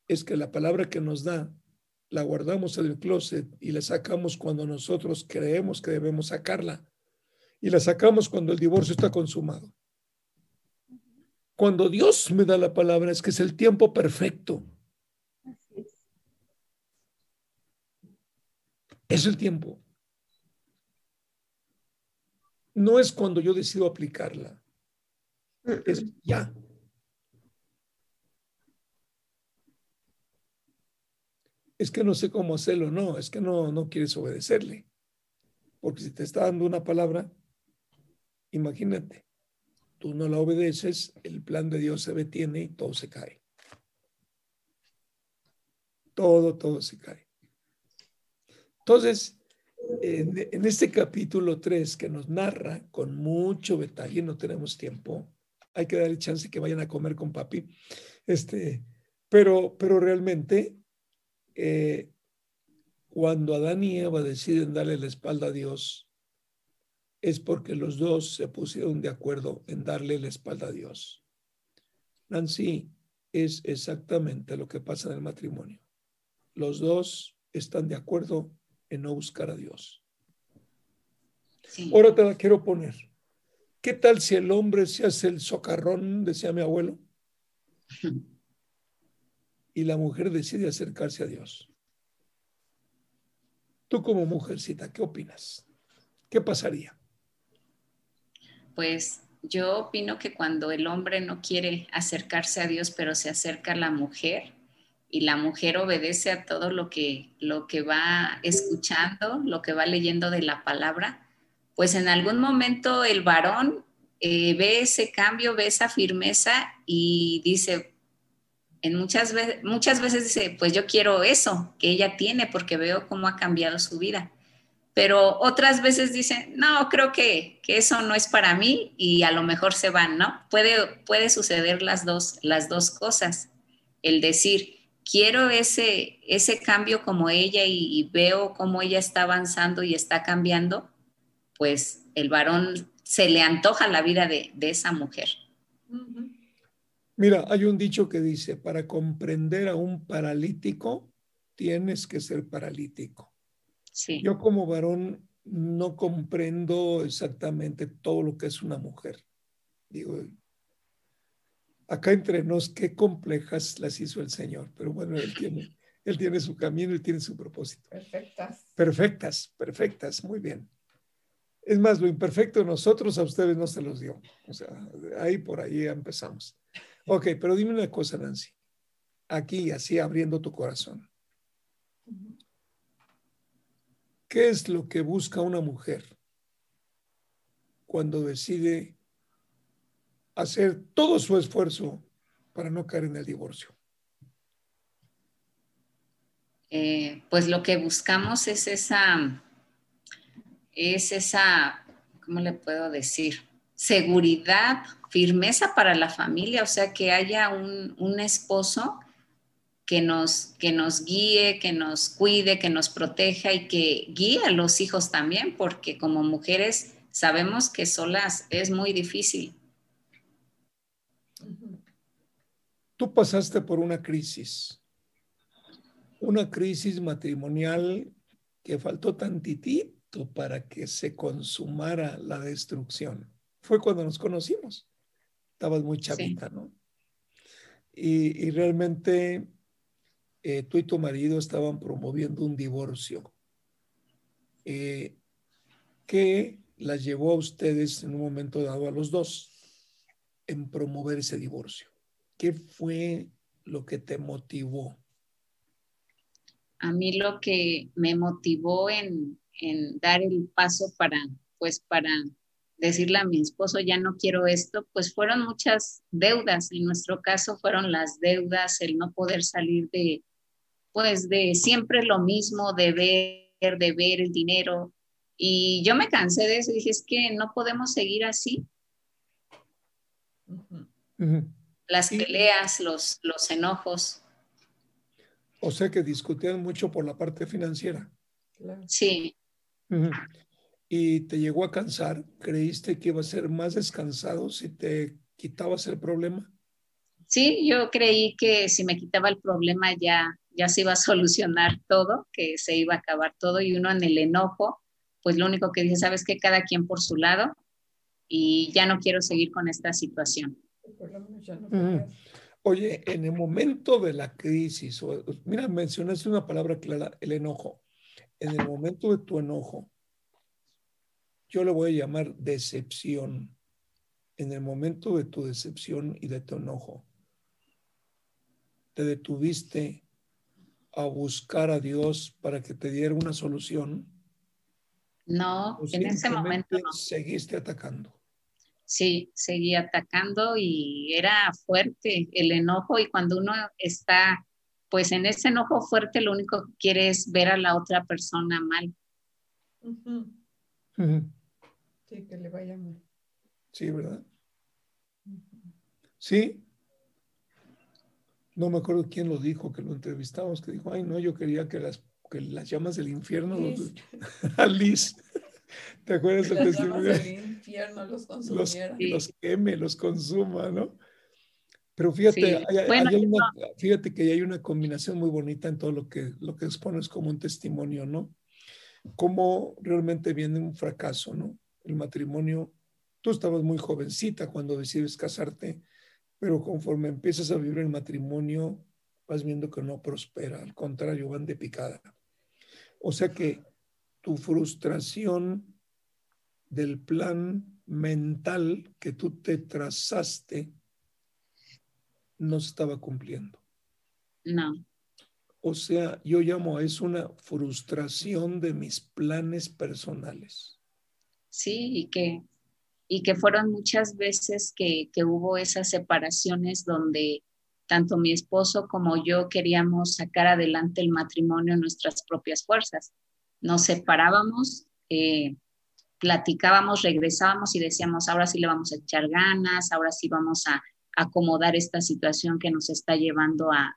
es que la palabra que nos da la guardamos en el closet y la sacamos cuando nosotros creemos que debemos sacarla. Y la sacamos cuando el divorcio está consumado. Cuando Dios me da la palabra es que es el tiempo perfecto. Es el tiempo. No es cuando yo decido aplicarla. Es ya. Es que no sé cómo hacerlo. No, es que no, no quieres obedecerle. Porque si te está dando una palabra, imagínate, tú no la obedeces, el plan de Dios se detiene y todo se cae. Todo, todo se cae. Entonces, en, este capítulo 3 que nos narra con mucho detalle, no tenemos tiempo, hay que darle chance que vayan a comer con papi, este, pero, pero realmente eh, cuando Adán y Eva deciden darle la espalda a Dios, es porque los dos se pusieron de acuerdo en darle la espalda a Dios. Nancy, es exactamente lo que pasa en el matrimonio. Los dos están de acuerdo en no buscar a Dios. Ahora te la quiero poner. ¿Qué tal si el hombre se hace el socarrón, decía mi abuelo? Y la mujer decide acercarse a Dios. Tú como mujercita, ¿qué opinas? ¿Qué pasaría? Pues yo opino que cuando el hombre no quiere acercarse a Dios, pero se acerca a la mujer, y la mujer obedece a todo lo que, lo que va escuchando, lo que va leyendo de la palabra, pues en algún momento el varón eh, ve ese cambio, ve esa firmeza y dice, en muchas, veces, muchas veces dice, pues yo quiero eso que ella tiene porque veo cómo ha cambiado su vida. Pero otras veces dice, no, creo que, que, eso no es para mí y a lo mejor se van, ¿no? Puede, puede suceder las dos, las dos cosas. El decir, quiero ese, ese cambio como ella y, veo cómo ella está avanzando y está cambiando, pues el varón se le antoja la vida de, esa mujer. Mira, hay un dicho que dice, para comprender a un paralítico, tienes que ser paralítico. Sí. Yo como varón no comprendo exactamente todo lo que es una mujer. Digo, acá entre nos, qué complejas las hizo el Señor, pero bueno, Él tiene, él tiene su camino, Él tiene su propósito. Perfectas. Perfectas, perfectas, muy bien. Es más, lo imperfecto de nosotros a ustedes no se los dio. O sea, ahí por ahí empezamos. Ok, pero dime una cosa, Nancy. Aquí, así abriendo tu corazón. ¿Qué es lo que busca una mujer cuando decide hacer todo su esfuerzo para no caer en el divorcio? Eh, pues lo que buscamos es esa, es esa, ¿cómo le puedo decir? Seguridad, firmeza para la familia, o sea, que haya un, un esposo que nos, que nos guíe, que nos cuide, que nos proteja y que guíe a los hijos también, porque como mujeres sabemos que solas es muy difícil. Tú pasaste por una crisis, una crisis matrimonial que faltó tantitito para que se consumara la destrucción. Fue cuando nos conocimos. Estabas muy chavita, ¿no? Y, realmente eh, tú y tu marido estaban promoviendo un divorcio. Eh, ¿Qué las llevó a ustedes en un momento dado a los dos en promover ese divorcio? ¿Qué fue lo que te motivó? A mí lo que me motivó en, en dar el paso para, pues, para decirle a mi esposo, ya no quiero esto, pues fueron muchas deudas. En nuestro caso fueron las deudas, el no poder salir de, pues, de siempre lo mismo, de ver, de ver el dinero. Y yo me cansé de eso, dije, es que no podemos seguir así. Las peleas, los, los enojos. O sea que discutían mucho por la parte financiera. Sí y te llegó a cansar, ¿creíste que iba a ser más descansado si te quitabas el problema? Sí, yo creí que si me quitaba el problema ya, ya se iba a solucionar todo, que se iba a acabar todo y uno en el enojo, pues lo único que dice, sabes que cada quien por su lado y ya no quiero seguir con esta situación. Oye, en el momento de la crisis, mira, mencionaste una palabra clara, el enojo. En el momento de tu enojo, yo le voy a llamar decepción. En el momento de tu decepción y de tu enojo, te detuviste a buscar a Dios para que te diera una solución. No, en ese momento no. Seguiste atacando. Sí, seguí atacando y era fuerte el enojo y cuando uno está pues en ese enojo fuerte lo único que quiere es ver a la otra persona mal. Sí, que le vaya mal. Sí, ¿verdad? Sí. No me acuerdo quién lo dijo, que lo entrevistamos, que dijo, ay, no, yo quería que las, que las llamas del infierno, los, Alice, ¿te acuerdas? Del infierno los consumieran. Los, los, queme, los consuma, ¿no? Pero fíjate, hay, una, fíjate que hay una combinación muy bonita en todo lo que, lo que expones como un testimonio, ¿no? Cómo realmente viene un fracaso, ¿no? el matrimonio, tú estabas muy jovencita cuando decides casarte, pero conforme empiezas a vivir el matrimonio, vas viendo que no prospera, al contrario, van de picada. O sea que tu frustración del plan mental que tú te trazaste no se estaba cumpliendo. No. O sea, yo llamo a eso una frustración de mis planes personales. ¿sí? Y que, y que fueron muchas veces que, que hubo esas separaciones donde tanto mi esposo como yo queríamos sacar adelante el matrimonio en nuestras propias fuerzas. Nos separábamos, eh, platicábamos, regresábamos y decíamos, ahora sí le vamos a echar ganas, ahora sí vamos a acomodar esta situación que nos está llevando a,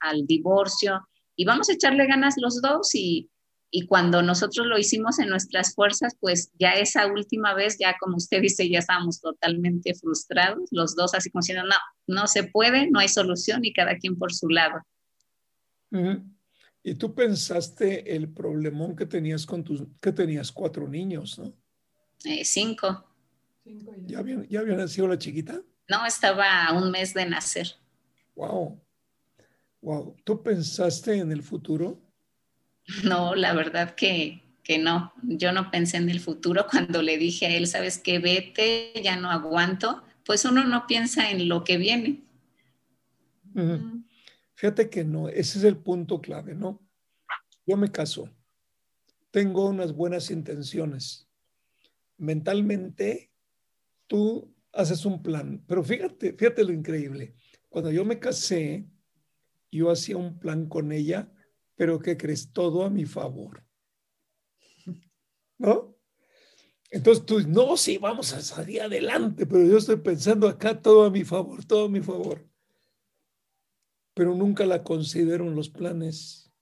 al divorcio y vamos a echarle ganas los dos y, y cuando nosotros lo hicimos en nuestras fuerzas, pues ya esa última vez, ya como usted dice, ya estábamos totalmente frustrados, los dos así como diciendo, no, no se puede, no hay solución y cada quien por su lado. Y tú pensaste el problemón que tenías con tus, que tenías cuatro niños, ¿no? Eh, cinco. ya. había, ¿Ya había nacido la chiquita? No, estaba a un mes de nacer. Wow. Wow. ¿Tú pensaste en el futuro? No, la verdad que, no. Yo no pensé en el futuro cuando le dije a él, sabes qué, vete, ya no aguanto. Pues uno no piensa en lo que viene. Fíjate que no, ese es el punto clave, ¿no? Yo me caso, tengo unas buenas intenciones. Mentalmente, tú haces un plan, pero fíjate, fíjate lo increíble. Cuando yo me casé, yo hacía un plan con ella pero que crees todo a mi favor. ¿No? Entonces tú, no, sí, vamos a salir adelante, pero yo estoy pensando acá todo a mi favor, todo a mi favor. Pero nunca la considero los planes.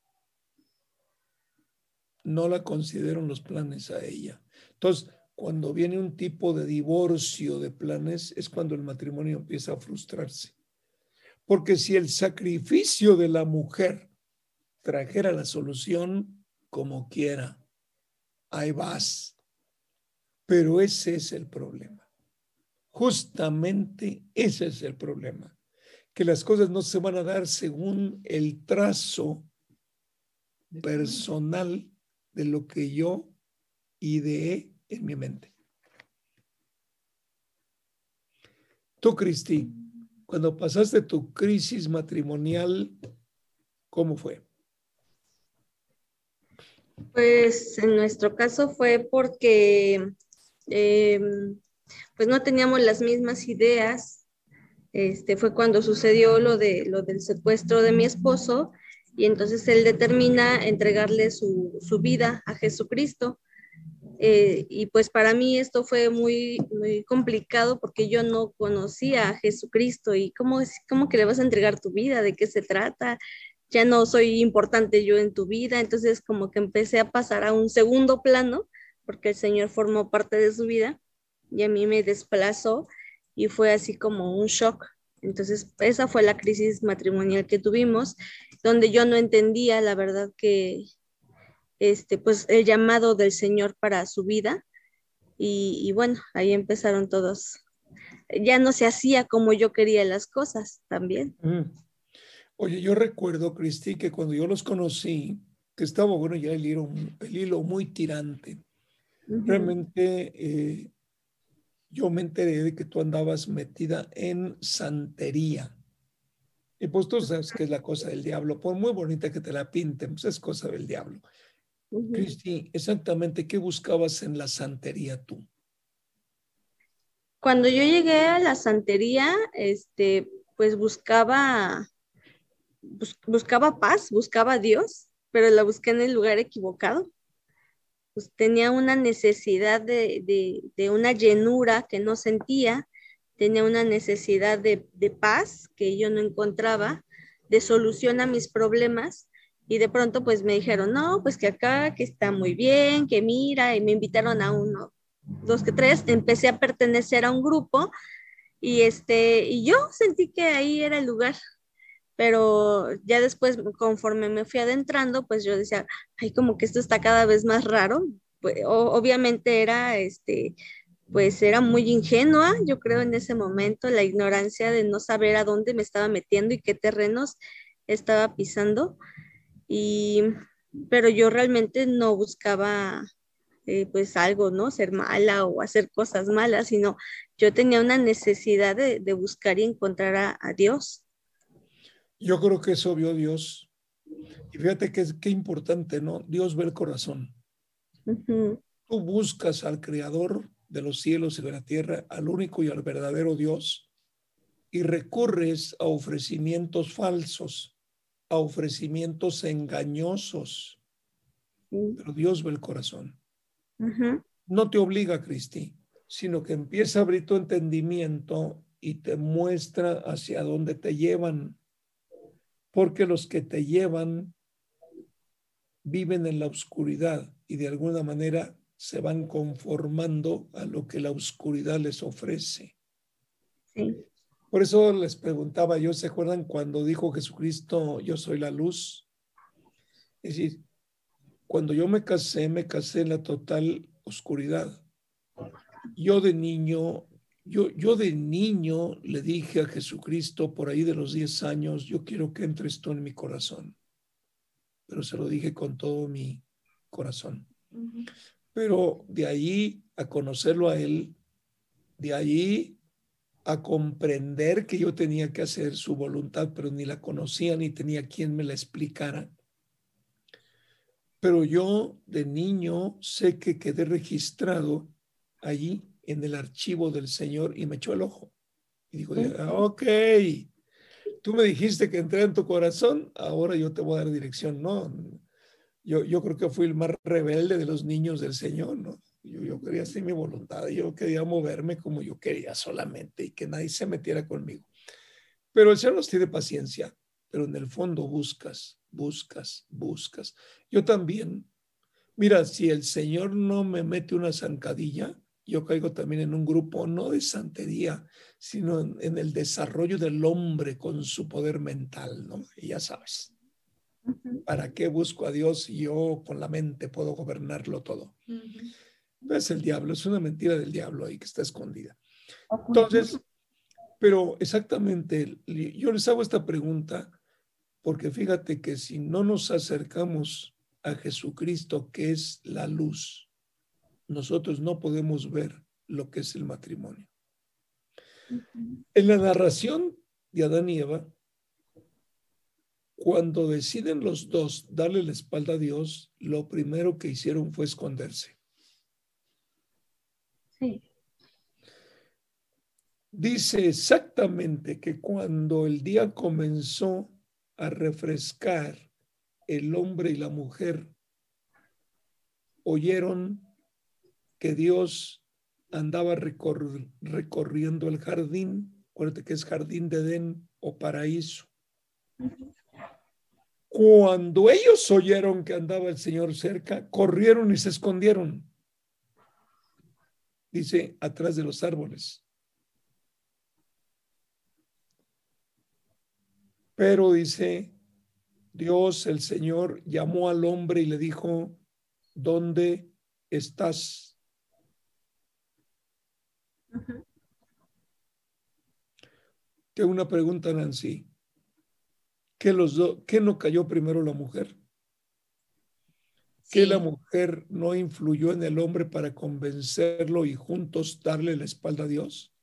No la considero los planes a ella. Entonces, cuando viene un tipo de divorcio de planes, es cuando el matrimonio empieza a frustrarse. Porque si el sacrificio de la mujer trajera la solución como quiera, ahí vas. Pero ese es el problema. Justamente ese es el problema. Que las cosas no se van a dar según el trazo personal de lo que yo ideé en mi mente. Tú, Cristi, cuando pasaste tu crisis matrimonial, ¿cómo fue? Pues en nuestro caso fue porque em, pues no teníamos las mismas ideas. Este fue cuando sucedió lo de lo del secuestro de mi esposo y entonces él determina entregarle su, su vida a Jesucristo. Eh, y pues para mí esto fue muy, muy complicado porque yo no conocía a Jesucristo y cómo, cómo que le vas a entregar tu vida, de qué se trata, ya no soy importante yo en tu vida, entonces como que empecé a pasar a un segundo plano porque el Señor formó parte de su vida y a mí me desplazó y fue así como un shock. Entonces esa fue la crisis matrimonial que tuvimos donde yo no entendía la verdad que este pues el llamado del Señor para su vida y, bueno, ahí empezaron todos. Ya no se hacía como yo quería las cosas también. Oye, yo recuerdo, Cristi, que cuando yo los conocí, que estaba, bueno, ya el hilo, el hilo muy tirante. Realmente eh, yo me enteré de que tú andabas metida en santería. Y pues tú sabes que es la cosa del diablo, por muy bonita que te la pinten, pues es cosa del diablo. Cristi, exactamente, ¿qué buscabas en la santería tú? Cuando yo llegué a la santería, este, pues buscaba, buscaba paz, buscaba a Dios, pero la busqué en el lugar equivocado. Pues tenía una necesidad de, de, de una llenura que no sentía tenía una necesidad de, paz que yo no encontraba, de solución a mis problemas y de pronto pues me dijeron, no, pues que acá, que está muy bien, que mira, y me invitaron a uno, dos que tres, empecé a pertenecer a un grupo y este, y yo sentí que ahí era el lugar, pero ya después, conforme me fui adentrando, pues yo decía, ay, como que esto está cada vez más raro, pues, obviamente era, este, pues era muy ingenua, yo creo en ese momento, la ignorancia de no saber a dónde me estaba metiendo y qué terrenos estaba pisando. Y, pero yo realmente no buscaba eh, pues algo, ¿no? Ser mala o hacer cosas malas, sino yo tenía una necesidad de, buscar y encontrar a, Dios. Yo creo que eso vio Dios. Y fíjate que qué importante, ¿no? Dios ve el corazón. Tú buscas al Creador de los cielos y de la tierra, al único y al verdadero Dios, y recurres a ofrecimientos falsos, a ofrecimientos engañosos. Pero Dios ve el corazón. No te obliga, Cristi, sino que empieza a abrir tu entendimiento y te muestra hacia dónde te llevan. Porque los que te llevan viven en la oscuridad y de alguna manera se van conformando a lo que la oscuridad les ofrece. Por eso les preguntaba yo, ¿se acuerdan cuando dijo Jesucristo, yo soy la luz? Es decir, cuando yo me casé, me casé en la total oscuridad. Yo de niño, yo, yo de niño le dije a Jesucristo por ahí de los 10 años, yo quiero que entres tú en mi corazón. Pero se lo dije con todo mi corazón. Pero de ahí a conocerlo a él, de ahí a comprender que yo tenía que hacer su voluntad, pero ni la conocía ni tenía quien me la explicara. Pero yo de niño sé que quedé registrado allí en el archivo del Señor y me echó el ojo. Y dijo, ok, tú me dijiste que entré en tu corazón, ahora yo te voy a dar dirección. No, yo, creo que fui el más rebelde de los niños del Señor, ¿no? Yo, quería hacer mi voluntad, yo quería moverme como yo quería solamente y que nadie se metiera conmigo. Pero el Señor nos tiene paciencia, pero en el fondo buscas, buscas, buscas. Yo también, mira, si el Señor no me mete una zancadilla, yo caigo también en un grupo no de santería, sino en, el desarrollo del hombre con su poder mental, ¿no? Y ya sabes, ¿para qué busco a Dios si yo con la mente puedo gobernarlo todo? No es el diablo, es una mentira del diablo ahí que está escondida. Entonces, pero exactamente, yo les hago esta pregunta porque fíjate que si no nos acercamos a Jesucristo, que es la luz, nosotros no podemos ver lo que es el matrimonio. En la narración de Adán y Eva, cuando deciden los dos darle la espalda a Dios, lo primero que hicieron fue esconderse. Sí. Dice exactamente que cuando el día comenzó a refrescar, el hombre y la mujer oyeron que Dios andaba recorriendo el jardín, acuérdate que es jardín de Edén o paraíso. Cuando ellos oyeron que andaba el Señor cerca, corrieron y se escondieron. Dice, atrás de los árboles. Pero dice, Dios, el Señor, llamó al hombre y le dijo, ¿dónde estás? Tengo una pregunta, Nancy. ¿Qué, los ¿Qué no cayó primero la mujer? ¿Que la mujer no influyó en el hombre para convencerlo y juntos darle la espalda a Dios?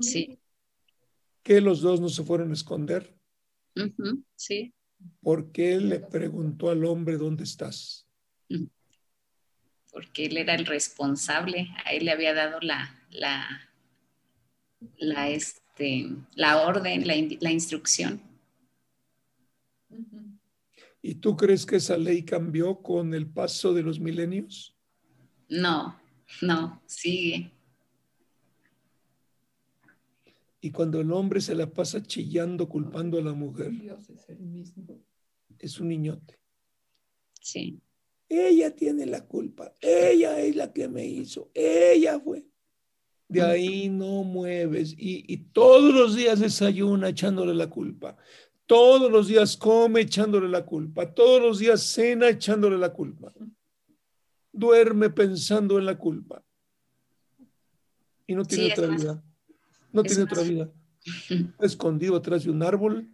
Sí. ¿Que los dos no se fueron a esconder? Sí. Porque él le preguntó al hombre, ¿dónde estás? Porque él era el responsable, a él le había dado la, la, la, este, la orden, la, instrucción. ¿Y tú crees que esa ley cambió con el paso de los milenios? No, no, sigue. Y cuando el hombre se la pasa chillando, culpando a la mujer, es un niñote. Sí. Ella tiene la culpa, ella es la que me hizo, ella fue. De ahí no mueves. Y, todos los días desayuna echándole la culpa. Todos los días come echándole la culpa. Todos los días cena echándole la culpa. Duerme pensando en la culpa. Y no tiene otra vida. No tiene otra vida. Escondido atrás de un árbol,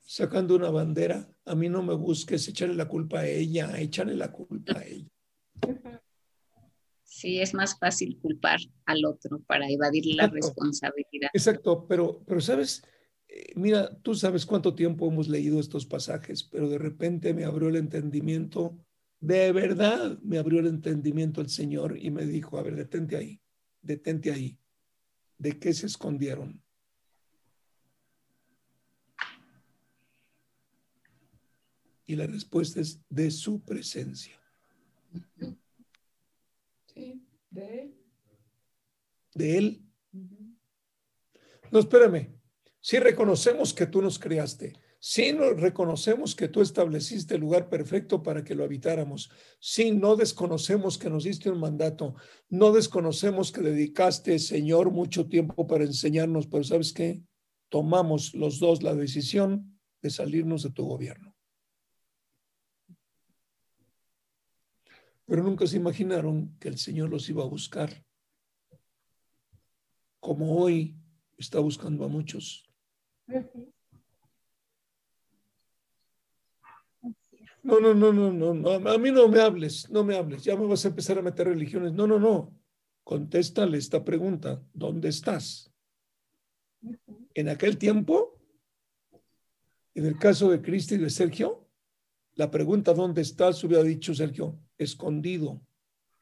sacando una bandera. A mí no me busques echarle la culpa a ella, echarle la culpa a ella. Sí, es más fácil culpar al otro para evadir la responsabilidad. Exacto, pero, pero sabes, eh, mira, tú sabes cuánto tiempo hemos leído estos pasajes, pero de repente me abrió el entendimiento, de verdad me abrió el entendimiento el Señor y me dijo, a ver, detente ahí, detente ahí. ¿De qué se escondieron? Y la respuesta es de su presencia de él. De él. No, espérame. Si reconocemos que tú nos creaste, si no reconocemos que tú estableciste el lugar perfecto para que lo habitáramos, si no desconocemos que nos diste un mandato, no desconocemos que dedicaste, Señor, mucho tiempo para enseñarnos, pero ¿sabes qué? Tomamos los dos la decisión de salirnos de tu gobierno. Pero nunca se imaginaron que el Señor los iba a buscar, como hoy está buscando a muchos. No, no, no, no, no, a mí no me hables, no me hables, ya me vas a empezar a meter religiones. No, no, no, contéstale esta pregunta, ¿dónde estás? En aquel tiempo, en el caso de Cristo y de Sergio, la pregunta ¿dónde estás? hubiera dicho Sergio, escondido,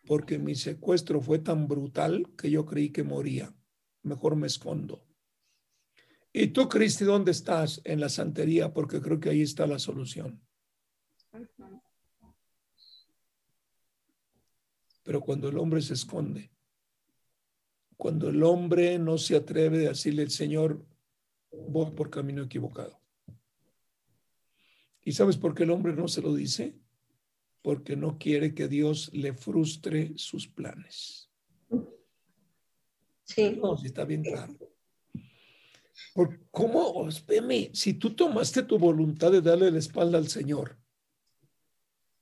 porque mi secuestro fue tan brutal que yo creí que moría. Mejor me escondo. ¿Y tú, Cristi, dónde estás? En la santería, porque creo que ahí está la solución. Pero cuando el hombre se esconde, cuando el hombre no se atreve a decirle al Señor, voy por camino equivocado. ¿Y sabes por qué el hombre no se lo dice? Porque no quiere que Dios le frustre sus planes. Sí. No, sí está bien claro. Por, ¿Cómo? Espérame, si tú tomaste tu voluntad de darle la espalda al Señor,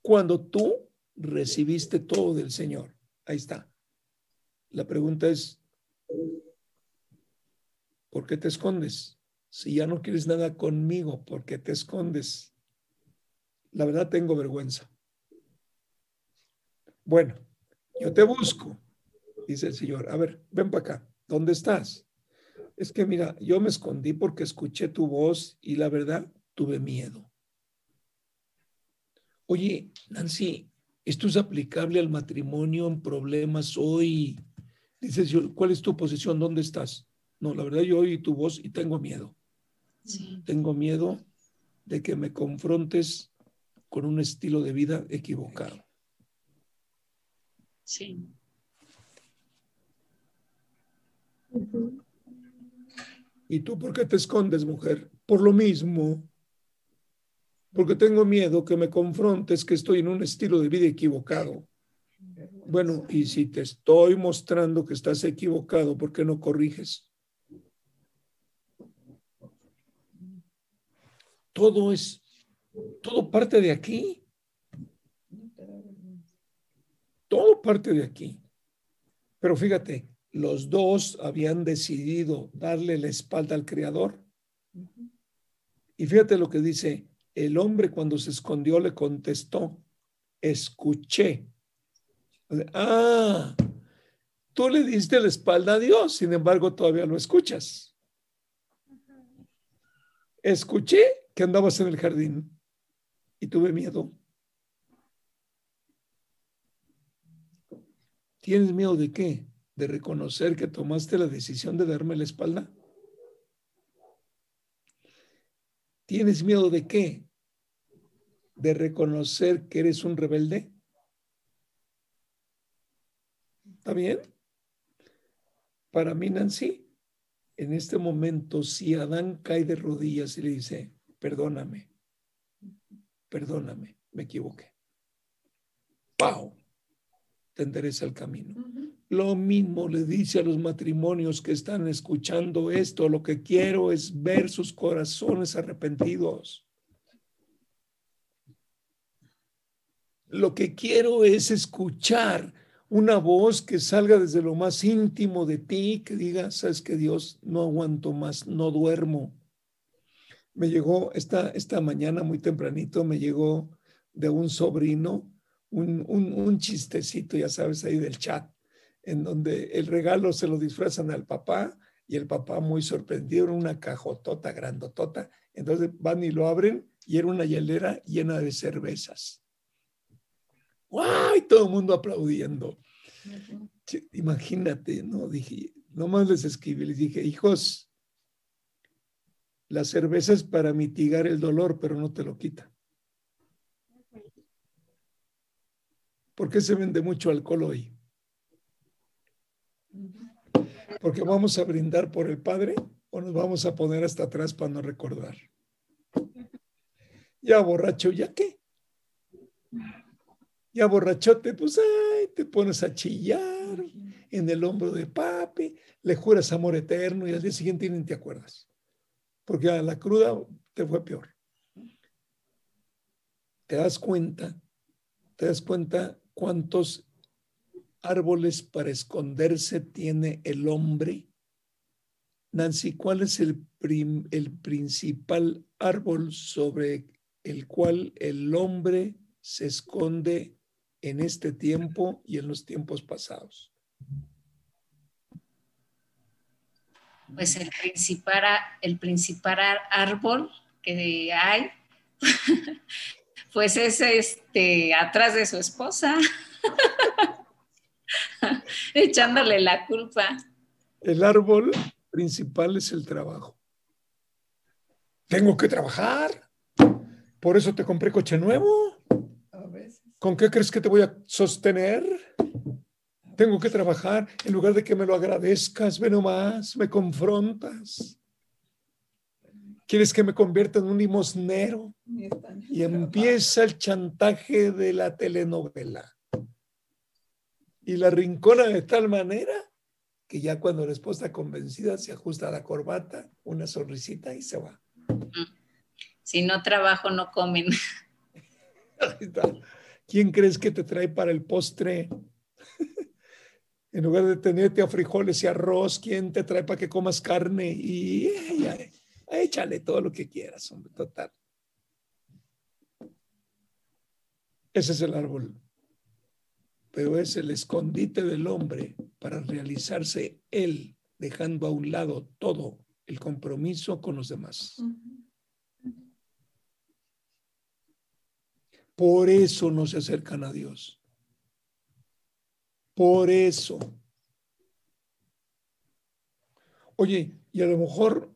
cuando tú recibiste todo del Señor, ahí está. La pregunta es, ¿por qué te escondes? Si ya no quieres nada conmigo, ¿por qué te escondes? La verdad tengo vergüenza. Bueno, yo te busco, dice el Señor. A ver, ven para acá. ¿Dónde estás? Es que mira, yo me escondí porque escuché tu voz y la verdad tuve miedo. Oye, Nancy, ¿esto es aplicable al matrimonio en problemas hoy? Dices, ¿cuál es tu posición? ¿Dónde estás? No, la verdad yo oí tu voz y tengo miedo. Sí. Tengo miedo de que me confrontes con un estilo de vida equivocado. Sí. ¿Y tú por qué te escondes, mujer? Por lo mismo. Porque tengo miedo que me confrontes que estoy en un estilo de vida equivocado. Bueno, y si te estoy mostrando que estás equivocado, ¿por qué no corriges? Todo es, todo parte de aquí. Parte de aquí. Pero fíjate, los dos habían decidido darle la espalda al Creador. Y fíjate lo que dice, el hombre cuando se escondió le contestó, escuché. Ah, tú le diste la espalda a Dios, sin embargo todavía lo escuchas. Escuché que andabas en el jardín y tuve miedo. ¿Tienes miedo de qué? ¿De reconocer que tomaste la decisión de darme la espalda? ¿Tienes miedo de qué? ¿De reconocer que eres un rebelde? ¿Está bien? Para mí, Nancy, en este momento, si Adán cae de rodillas y le dice, perdóname, perdóname, me equivoqué. ¡Pau! Te endereza el camino. Lo mismo le dice a los matrimonios que están escuchando esto, lo que quiero es ver sus corazones arrepentidos. Lo que quiero es escuchar una voz que salga desde lo más íntimo de ti, que diga, sabes que Dios, no aguanto más, no duermo. Me llegó esta, esta mañana muy tempranito, me llegó de un sobrino un, un, chistecito, ya sabes, ahí del chat, en donde el regalo se lo disfrazan al papá y el papá muy sorprendido, en una cajotota grandotota, entonces van y lo abren y era una hielera llena de cervezas. ¡Wow! Y todo el mundo aplaudiendo. Imagínate, ¿no? Dije, nomás les escribí, les dije, hijos, la cerveza es para mitigar el dolor, pero no te lo quita. ¿Por qué se vende mucho alcohol hoy? Porque vamos a brindar por el Padre o nos vamos a poner hasta atrás para no recordar. Ya borracho, ¿ya qué? Ya borrachote, pues ay, te pones a chillar en el hombro de papi, le juras amor eterno y al día siguiente ni te acuerdas. Porque a la cruda te fue peor. ¿Te das cuenta? ¿Te das cuenta cuántos árboles para esconderse tiene el hombre? Nancy, ¿cuál es el, principal árbol sobre el cual el hombre se esconde en este tiempo y en los tiempos pasados? Pues el principal, el principal árbol que hay, pues es este atrás de su esposa, echándole la culpa. El árbol principal es el trabajo. Tengo que trabajar. Por eso te compré coche nuevo. ¿Con qué crees que te voy a sostener? Tengo que trabajar. En lugar de que me lo agradezcas, ve nomás, me confrontas. ¿Quieres que me convierta en un limosnero? Y empieza el chantaje de la telenovela. Y la rincona de tal manera que ya cuando la esposa está convencida se ajusta la corbata, una sonrisita y se va. Si no trabajo, no comen. Ahí está. ¿Quién crees que te trae para el postre? en lugar de tenerte a frijoles y arroz, ¿quién te trae para que comas carne? Y échale todo lo que quieras, hombre, total. Ese es el árbol. Pero es el escondite del hombre para realizarse él, dejando a un lado todo el compromiso con los demás. Por eso no se acercan a Dios. Por eso. Oye, y a lo mejor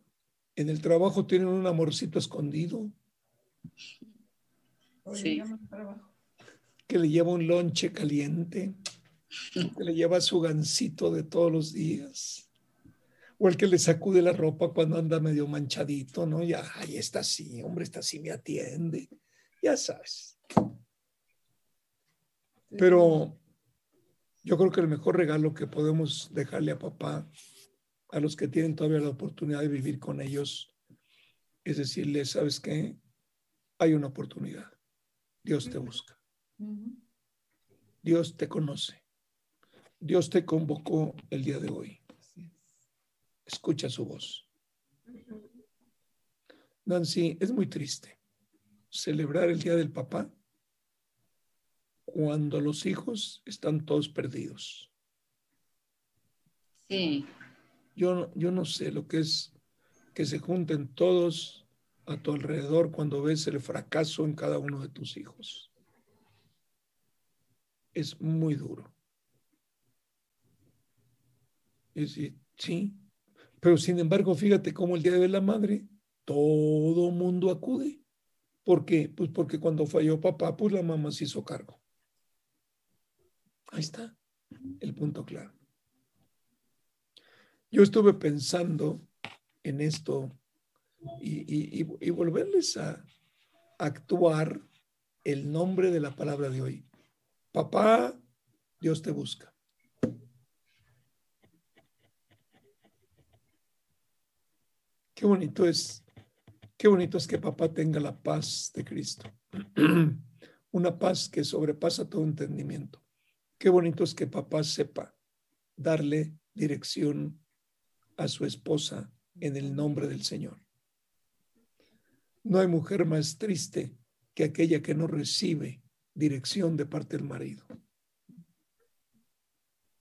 en el trabajo tienen un amorcito escondido. Sí. Que le lleva un lonche caliente, que le lleva su gancito de todos los días. O el que le sacude la ropa cuando anda medio manchadito, ¿no? Ya, ahí está así, hombre, está así, me atiende. Ya sabes. Pero yo creo que el mejor regalo que podemos dejarle a papá, a los que tienen todavía la oportunidad de vivir con ellos, es decirle, ¿sabes qué? Hay una oportunidad. Dios te busca. Dios te conoce. Dios te convocó el día de hoy. Escucha su voz. Nancy, es muy triste celebrar el Día del Papá cuando los hijos están todos perdidos. Sí. Yo, yo no sé lo que es que se junten todos a tu alrededor cuando ves el fracaso en cada uno de tus hijos. Es muy duro. Y sí, pero sin embargo, fíjate cómo el Día de la Madre, todo mundo acude. ¿Por qué? Pues porque cuando falló papá, pues la mamá se hizo cargo. Ahí está el punto claro. Yo estuve pensando en esto y, volverles a actuar el nombre de la palabra de hoy. Papá, Dios te busca. Qué bonito es, qué bonito es que papá tenga la paz de Cristo. Una paz que sobrepasa todo entendimiento. Qué bonito es que papá sepa darle dirección a su esposa en el nombre del Señor. No hay mujer más triste que aquella que no recibe dirección de parte del marido.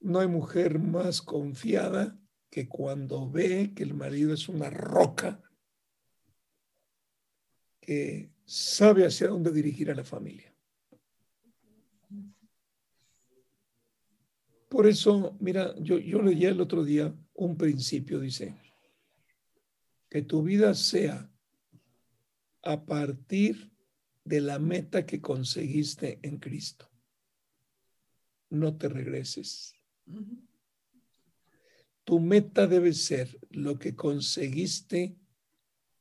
No hay mujer más confiada que cuando ve que el marido es una roca que sabe hacia dónde dirigir a la familia. Por eso, mira, yo, yo leía el otro día un principio, dice, que tu vida sea a partir de la meta que conseguiste en Cristo. No te regreses. Tu meta debe ser lo que conseguiste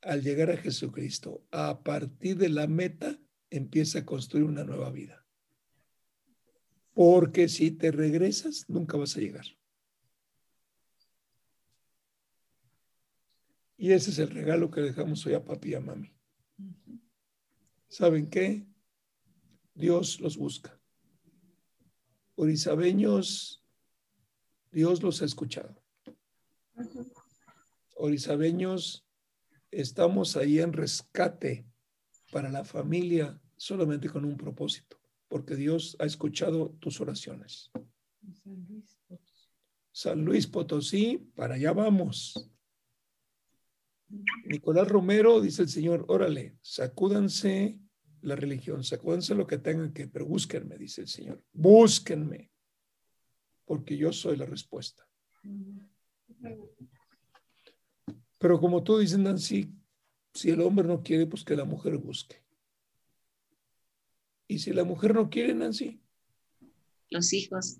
al llegar a Jesucristo. A partir de la meta empieza a construir una nueva vida. Porque si te regresas, nunca vas a llegar. Y ese es el regalo que dejamos hoy a papi y a mami. ¿Saben qué? Dios los busca. Orizabeños, Dios los ha escuchado. Orizabeños, estamos ahí en rescate para la familia solamente con un propósito porque Dios ha escuchado tus oraciones. San Luis Potosí. San Luis Potosí, para allá vamos. Nicolás Romero dice el Señor, órale, sacúdanse la religión, sacúdanse lo que tengan que, pero búsquenme, dice el Señor, búsquenme, porque yo soy la respuesta. Pero como tú dices, Nancy, si el hombre no quiere, pues que la mujer busque. ¿Y si la mujer no quiere, Nancy? Los hijos.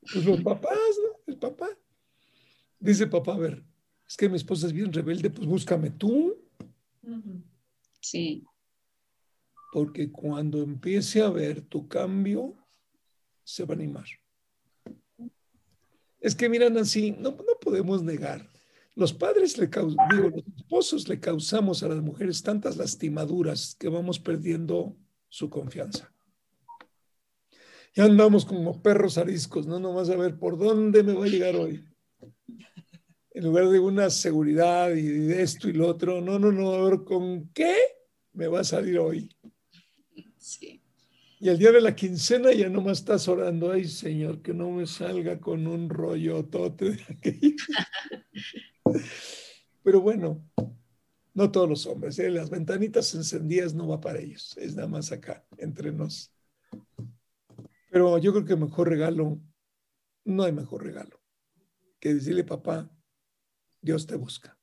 Pues los papás, ¿no? El papá. Dice papá, a ver, es que mi esposa es bien rebelde, pues búscame tú. Sí. Porque cuando empiece a ver tu cambio, se va a animar. Es que miran así, no, no podemos negar. Los padres le digo, los esposos le causamos a las mujeres tantas lastimaduras que vamos perdiendo su confianza. Ya andamos como perros ariscos, no nomás a ver por dónde me va a llegar hoy. En lugar de una seguridad y de esto y lo otro, no, no, no, a ver con qué me va a salir hoy. Sí. Y el día de la quincena ya no más estás orando, ay Señor, que no me salga con un rollo tote de aquello. Pero bueno, no todos los hombres, ¿eh? las ventanitas encendidas no va para ellos, es nada más acá, entre nos. Pero yo creo que mejor regalo, no hay mejor regalo que decirle, papá, Dios te busca.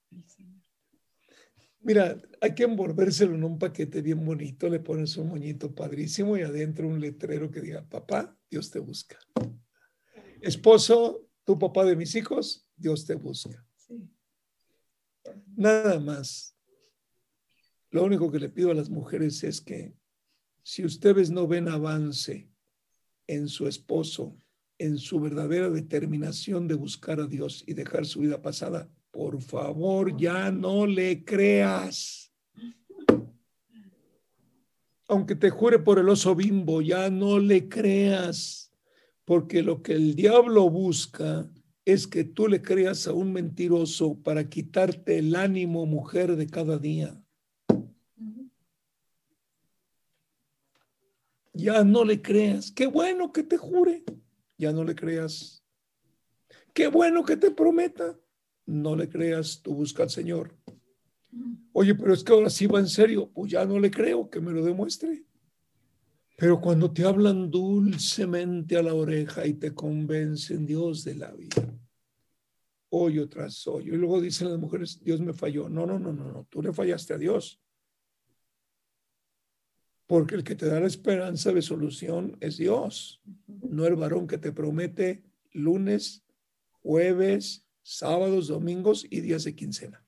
Mira, hay que envolvérselo en un paquete bien bonito, le pones un moñito padrísimo y adentro un letrero que diga, papá, Dios te busca. Esposo, tu papá de mis hijos, Dios te busca. Nada más. Lo único que le pido a las mujeres es que si ustedes no ven avance en su esposo, en su verdadera determinación de buscar a Dios y dejar su vida pasada, por favor, ya no le creas. Aunque te jure por el oso bimbo, ya no le creas, porque lo que el diablo busca es que tú le creas a un mentiroso para quitarte el ánimo, mujer, de cada día. Ya no le creas. Qué bueno que te jure. Ya no le creas. Qué bueno que te prometa. No le creas. Tú busca al Señor. Oye, pero es que ahora sí va en serio. Pues ya no le creo que me lo demuestre. Pero cuando te hablan dulcemente a la oreja y te convencen Dios de la vida, hoyo tras hoyo, y luego dicen las mujeres, Dios me falló. No, no, no, no, no, tú le fallaste a Dios. Porque el que te da la esperanza de solución es Dios, no el varón que te promete lunes, jueves, sábados, domingos y días de quincena.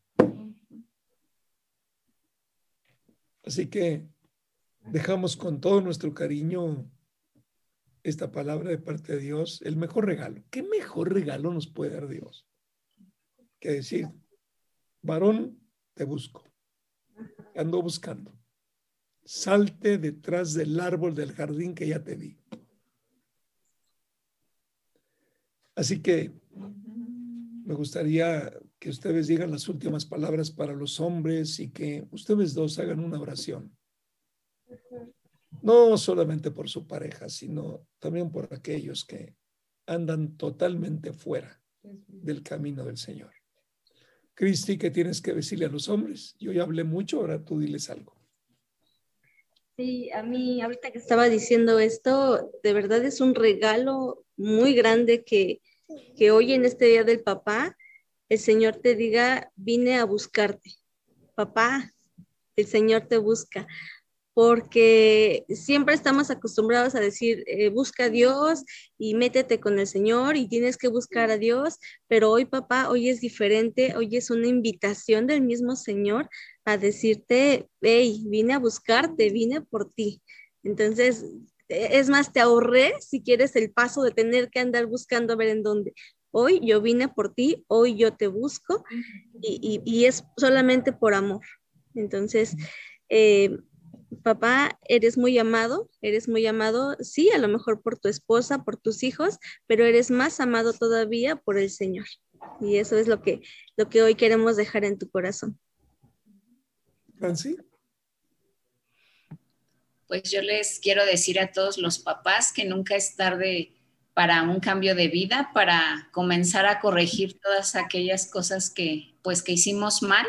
Así que dejamos con todo nuestro cariño esta palabra de parte de Dios, el mejor regalo. ¿Qué mejor regalo nos puede dar Dios? Que decir, varón, te busco. Ando buscando. Salte detrás del árbol del jardín que ya te vi. Así que me gustaría que ustedes digan las últimas palabras para los hombres y que ustedes dos hagan una oración no solamente por su pareja, sino también por aquellos que andan totalmente fuera del camino del Señor. Cristi, ¿qué tienes que decirle a los hombres? Yo ya hablé mucho, ahora tú diles algo. Sí, a mí ahorita que estaba diciendo esto, de verdad es un regalo muy grande que, que hoy en este día del papá, el Señor te diga, vine a buscarte. Papá, el Señor te busca porque siempre estamos acostumbrados a decir, eh, busca a Dios y métete con el Señor y tienes que buscar a Dios, pero hoy papá, hoy es diferente, hoy es una invitación del mismo Señor a decirte, hey, vine a buscarte, vine por ti. Entonces, es más, te ahorré si quieres el paso de tener que andar buscando a ver en dónde. Hoy yo vine por ti, hoy yo te busco y, y, es solamente por amor. Entonces, eh, papá, eres muy amado, eres muy amado, sí, a lo mejor por tu esposa, por tus hijos, pero eres más amado todavía por el Señor. Y eso es lo que, lo que hoy queremos dejar en tu corazón. Franci. Pues yo les quiero decir a todos los papás que nunca es tarde para un cambio de vida, para comenzar a corregir todas aquellas cosas que pues que hicimos mal.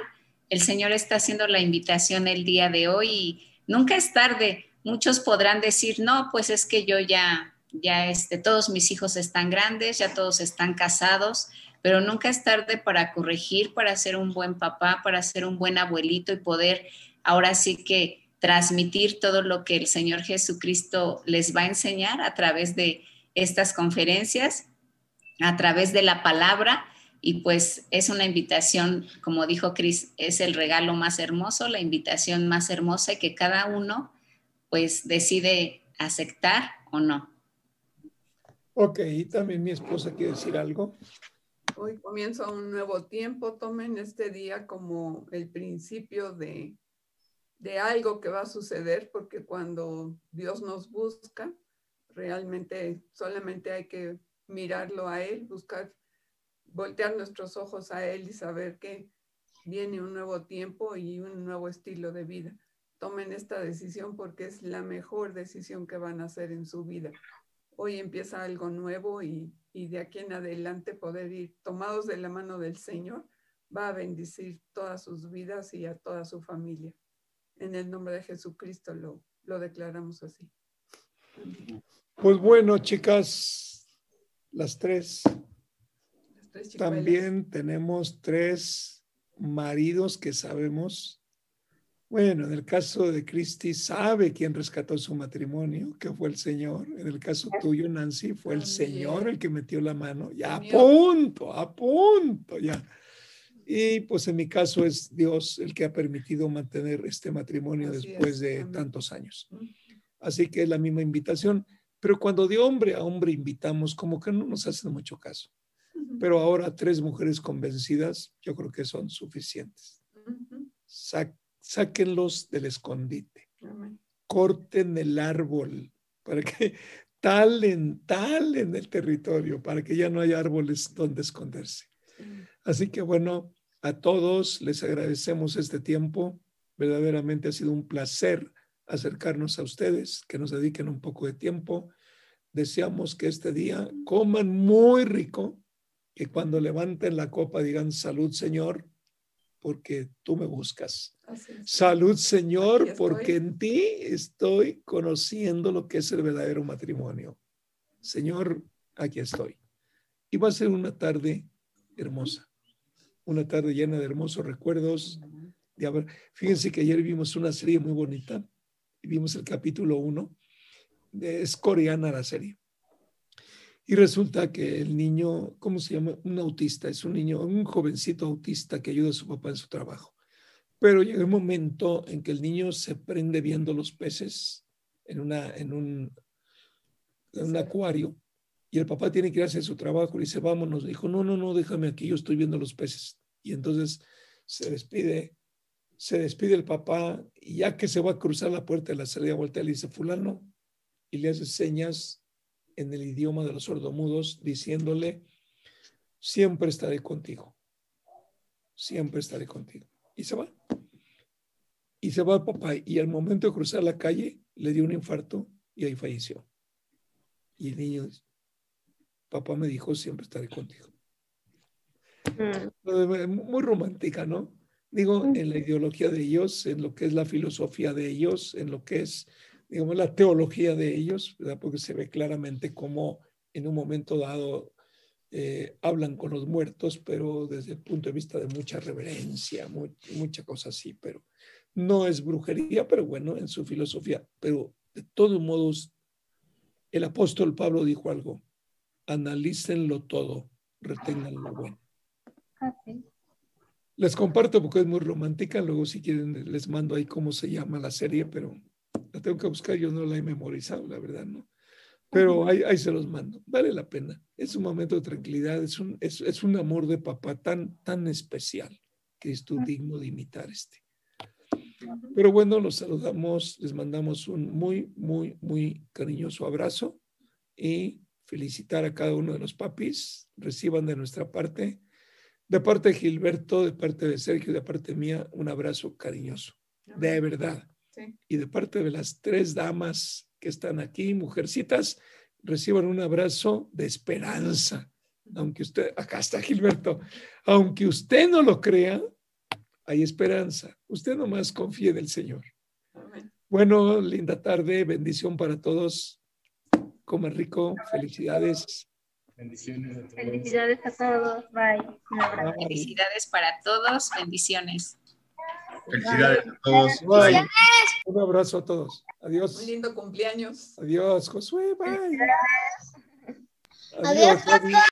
El Señor está haciendo la invitación el día de hoy y nunca es tarde. Muchos podrán decir, no, pues es que yo ya, ya, este, todos mis hijos están grandes, ya todos están casados, pero nunca es tarde para corregir, para ser un buen papá, para ser un buen abuelito y poder ahora sí que transmitir todo lo que el Señor Jesucristo les va a enseñar a través de estas conferencias, a través de la palabra y pues es una invitación, como dijo Cris, es el regalo más hermoso, la invitación más hermosa y que cada uno pues decide aceptar o no. Ok, también mi esposa quiere decir algo. Hoy comienza un nuevo tiempo. Tomen este día como el principio de, de algo que va a suceder, porque cuando Dios nos busca, realmente solamente hay que mirarlo a Él, buscar, voltear nuestros ojos a Él y saber que viene un nuevo tiempo y un nuevo estilo de vida. Tomen esta decisión porque es la mejor decisión que van a hacer en su vida. Hoy empieza algo nuevo y, de aquí en adelante poder ir tomados de la mano del Señor va a bendecir todas sus vidas y a toda su familia. En el nombre de Jesucristo lo, lo declaramos así. Pues bueno, chicas, las tres. También tenemos tres maridos que sabemos. Bueno, en el caso de Cristi, sabe quién rescató su matrimonio, que fue el Señor. En el caso tuyo, Nancy, fue el Señor el que metió la mano. Ya a punto, a punto, ya. Y pues en mi caso es Dios el que ha permitido mantener este matrimonio después de tantos años. Así que es la misma invitación. Pero cuando de hombre a hombre invitamos, como que no nos hacen mucho caso. Pero ahora tres mujeres convencidas, yo creo que son suficientes. sáquenlos del escondite. Corten el árbol para que talen, talen el territorio, para que ya no haya árboles donde esconderse. Así que bueno, a todos les agradecemos este tiempo. Verdaderamente ha sido un placer acercarnos a ustedes, que nos dediquen un poco de tiempo. Deseamos que este día coman muy rico, que cuando levanten la copa digan salud Señor, porque tú me buscas. Salud Señor, porque en ti estoy conociendo lo que es el verdadero matrimonio. Señor, aquí estoy. Y va a ser una tarde hermosa, una tarde llena de hermosos recuerdos. De Fíjense que ayer vimos una serie muy bonita vimos el capítulo 1, es coreana la serie. Y resulta que el niño, ¿cómo se llama? Un autista, es un niño, un jovencito autista que ayuda a su papá en su trabajo. Pero llega un momento en que el niño se prende viendo los peces en, una, en, un, en un acuario y el papá tiene que ir a hacer su trabajo y dice, vámonos. Dijo, no, no, no, déjame aquí, yo estoy viendo los peces. Y entonces se despide se despide el papá y ya que se va a cruzar la puerta de la salida, voltea y le dice, fulano, y le hace señas en el idioma de los sordomudos diciéndole, siempre estaré contigo, siempre estaré contigo. Y se va. Y se va el papá y al momento de cruzar la calle le dio un infarto y ahí falleció. Y el niño papá me dijo, siempre estaré contigo. Mm. Muy romántica, ¿no? digo, en la ideología de ellos, en lo que es la filosofía de ellos, en lo que es, digamos, la teología de ellos, ¿verdad? porque se ve claramente cómo en un momento dado eh, hablan con los muertos, pero desde el punto de vista de mucha reverencia, mucha cosa así, pero no es brujería, pero bueno, en su filosofía. Pero de todos modos, el apóstol Pablo dijo algo, analícenlo todo, retengan lo bueno. Les comparto porque es muy romántica. Luego, si quieren, les mando ahí cómo se llama la serie, pero la tengo que buscar. Yo no la he memorizado, la verdad, ¿no? Pero ahí, ahí se los mando. Vale la pena. Es un momento de tranquilidad. Es un, es, es un amor de papá tan, tan especial que es tú digno de imitar este. Pero bueno, los saludamos, les mandamos un muy, muy, muy cariñoso abrazo y felicitar a cada uno de los papis. Reciban de nuestra parte de parte de Gilberto, de parte de Sergio, de parte mía, un abrazo cariñoso, de verdad. Y de parte de las tres damas que están aquí, mujercitas, reciban un abrazo de esperanza. Aunque usted, acá está Gilberto, aunque usted no lo crea, hay esperanza. Usted nomás confíe en el Señor. Bueno, linda tarde, bendición para todos. Coma rico, felicidades. Bendiciones a todos. Felicidades a todos. Bye. Felicidades para todos. Bendiciones. Felicidades a todos. Bye. Un abrazo a todos. Adiós. Un lindo cumpleaños. Adiós, Josué. Bye. Adiós. Adiós.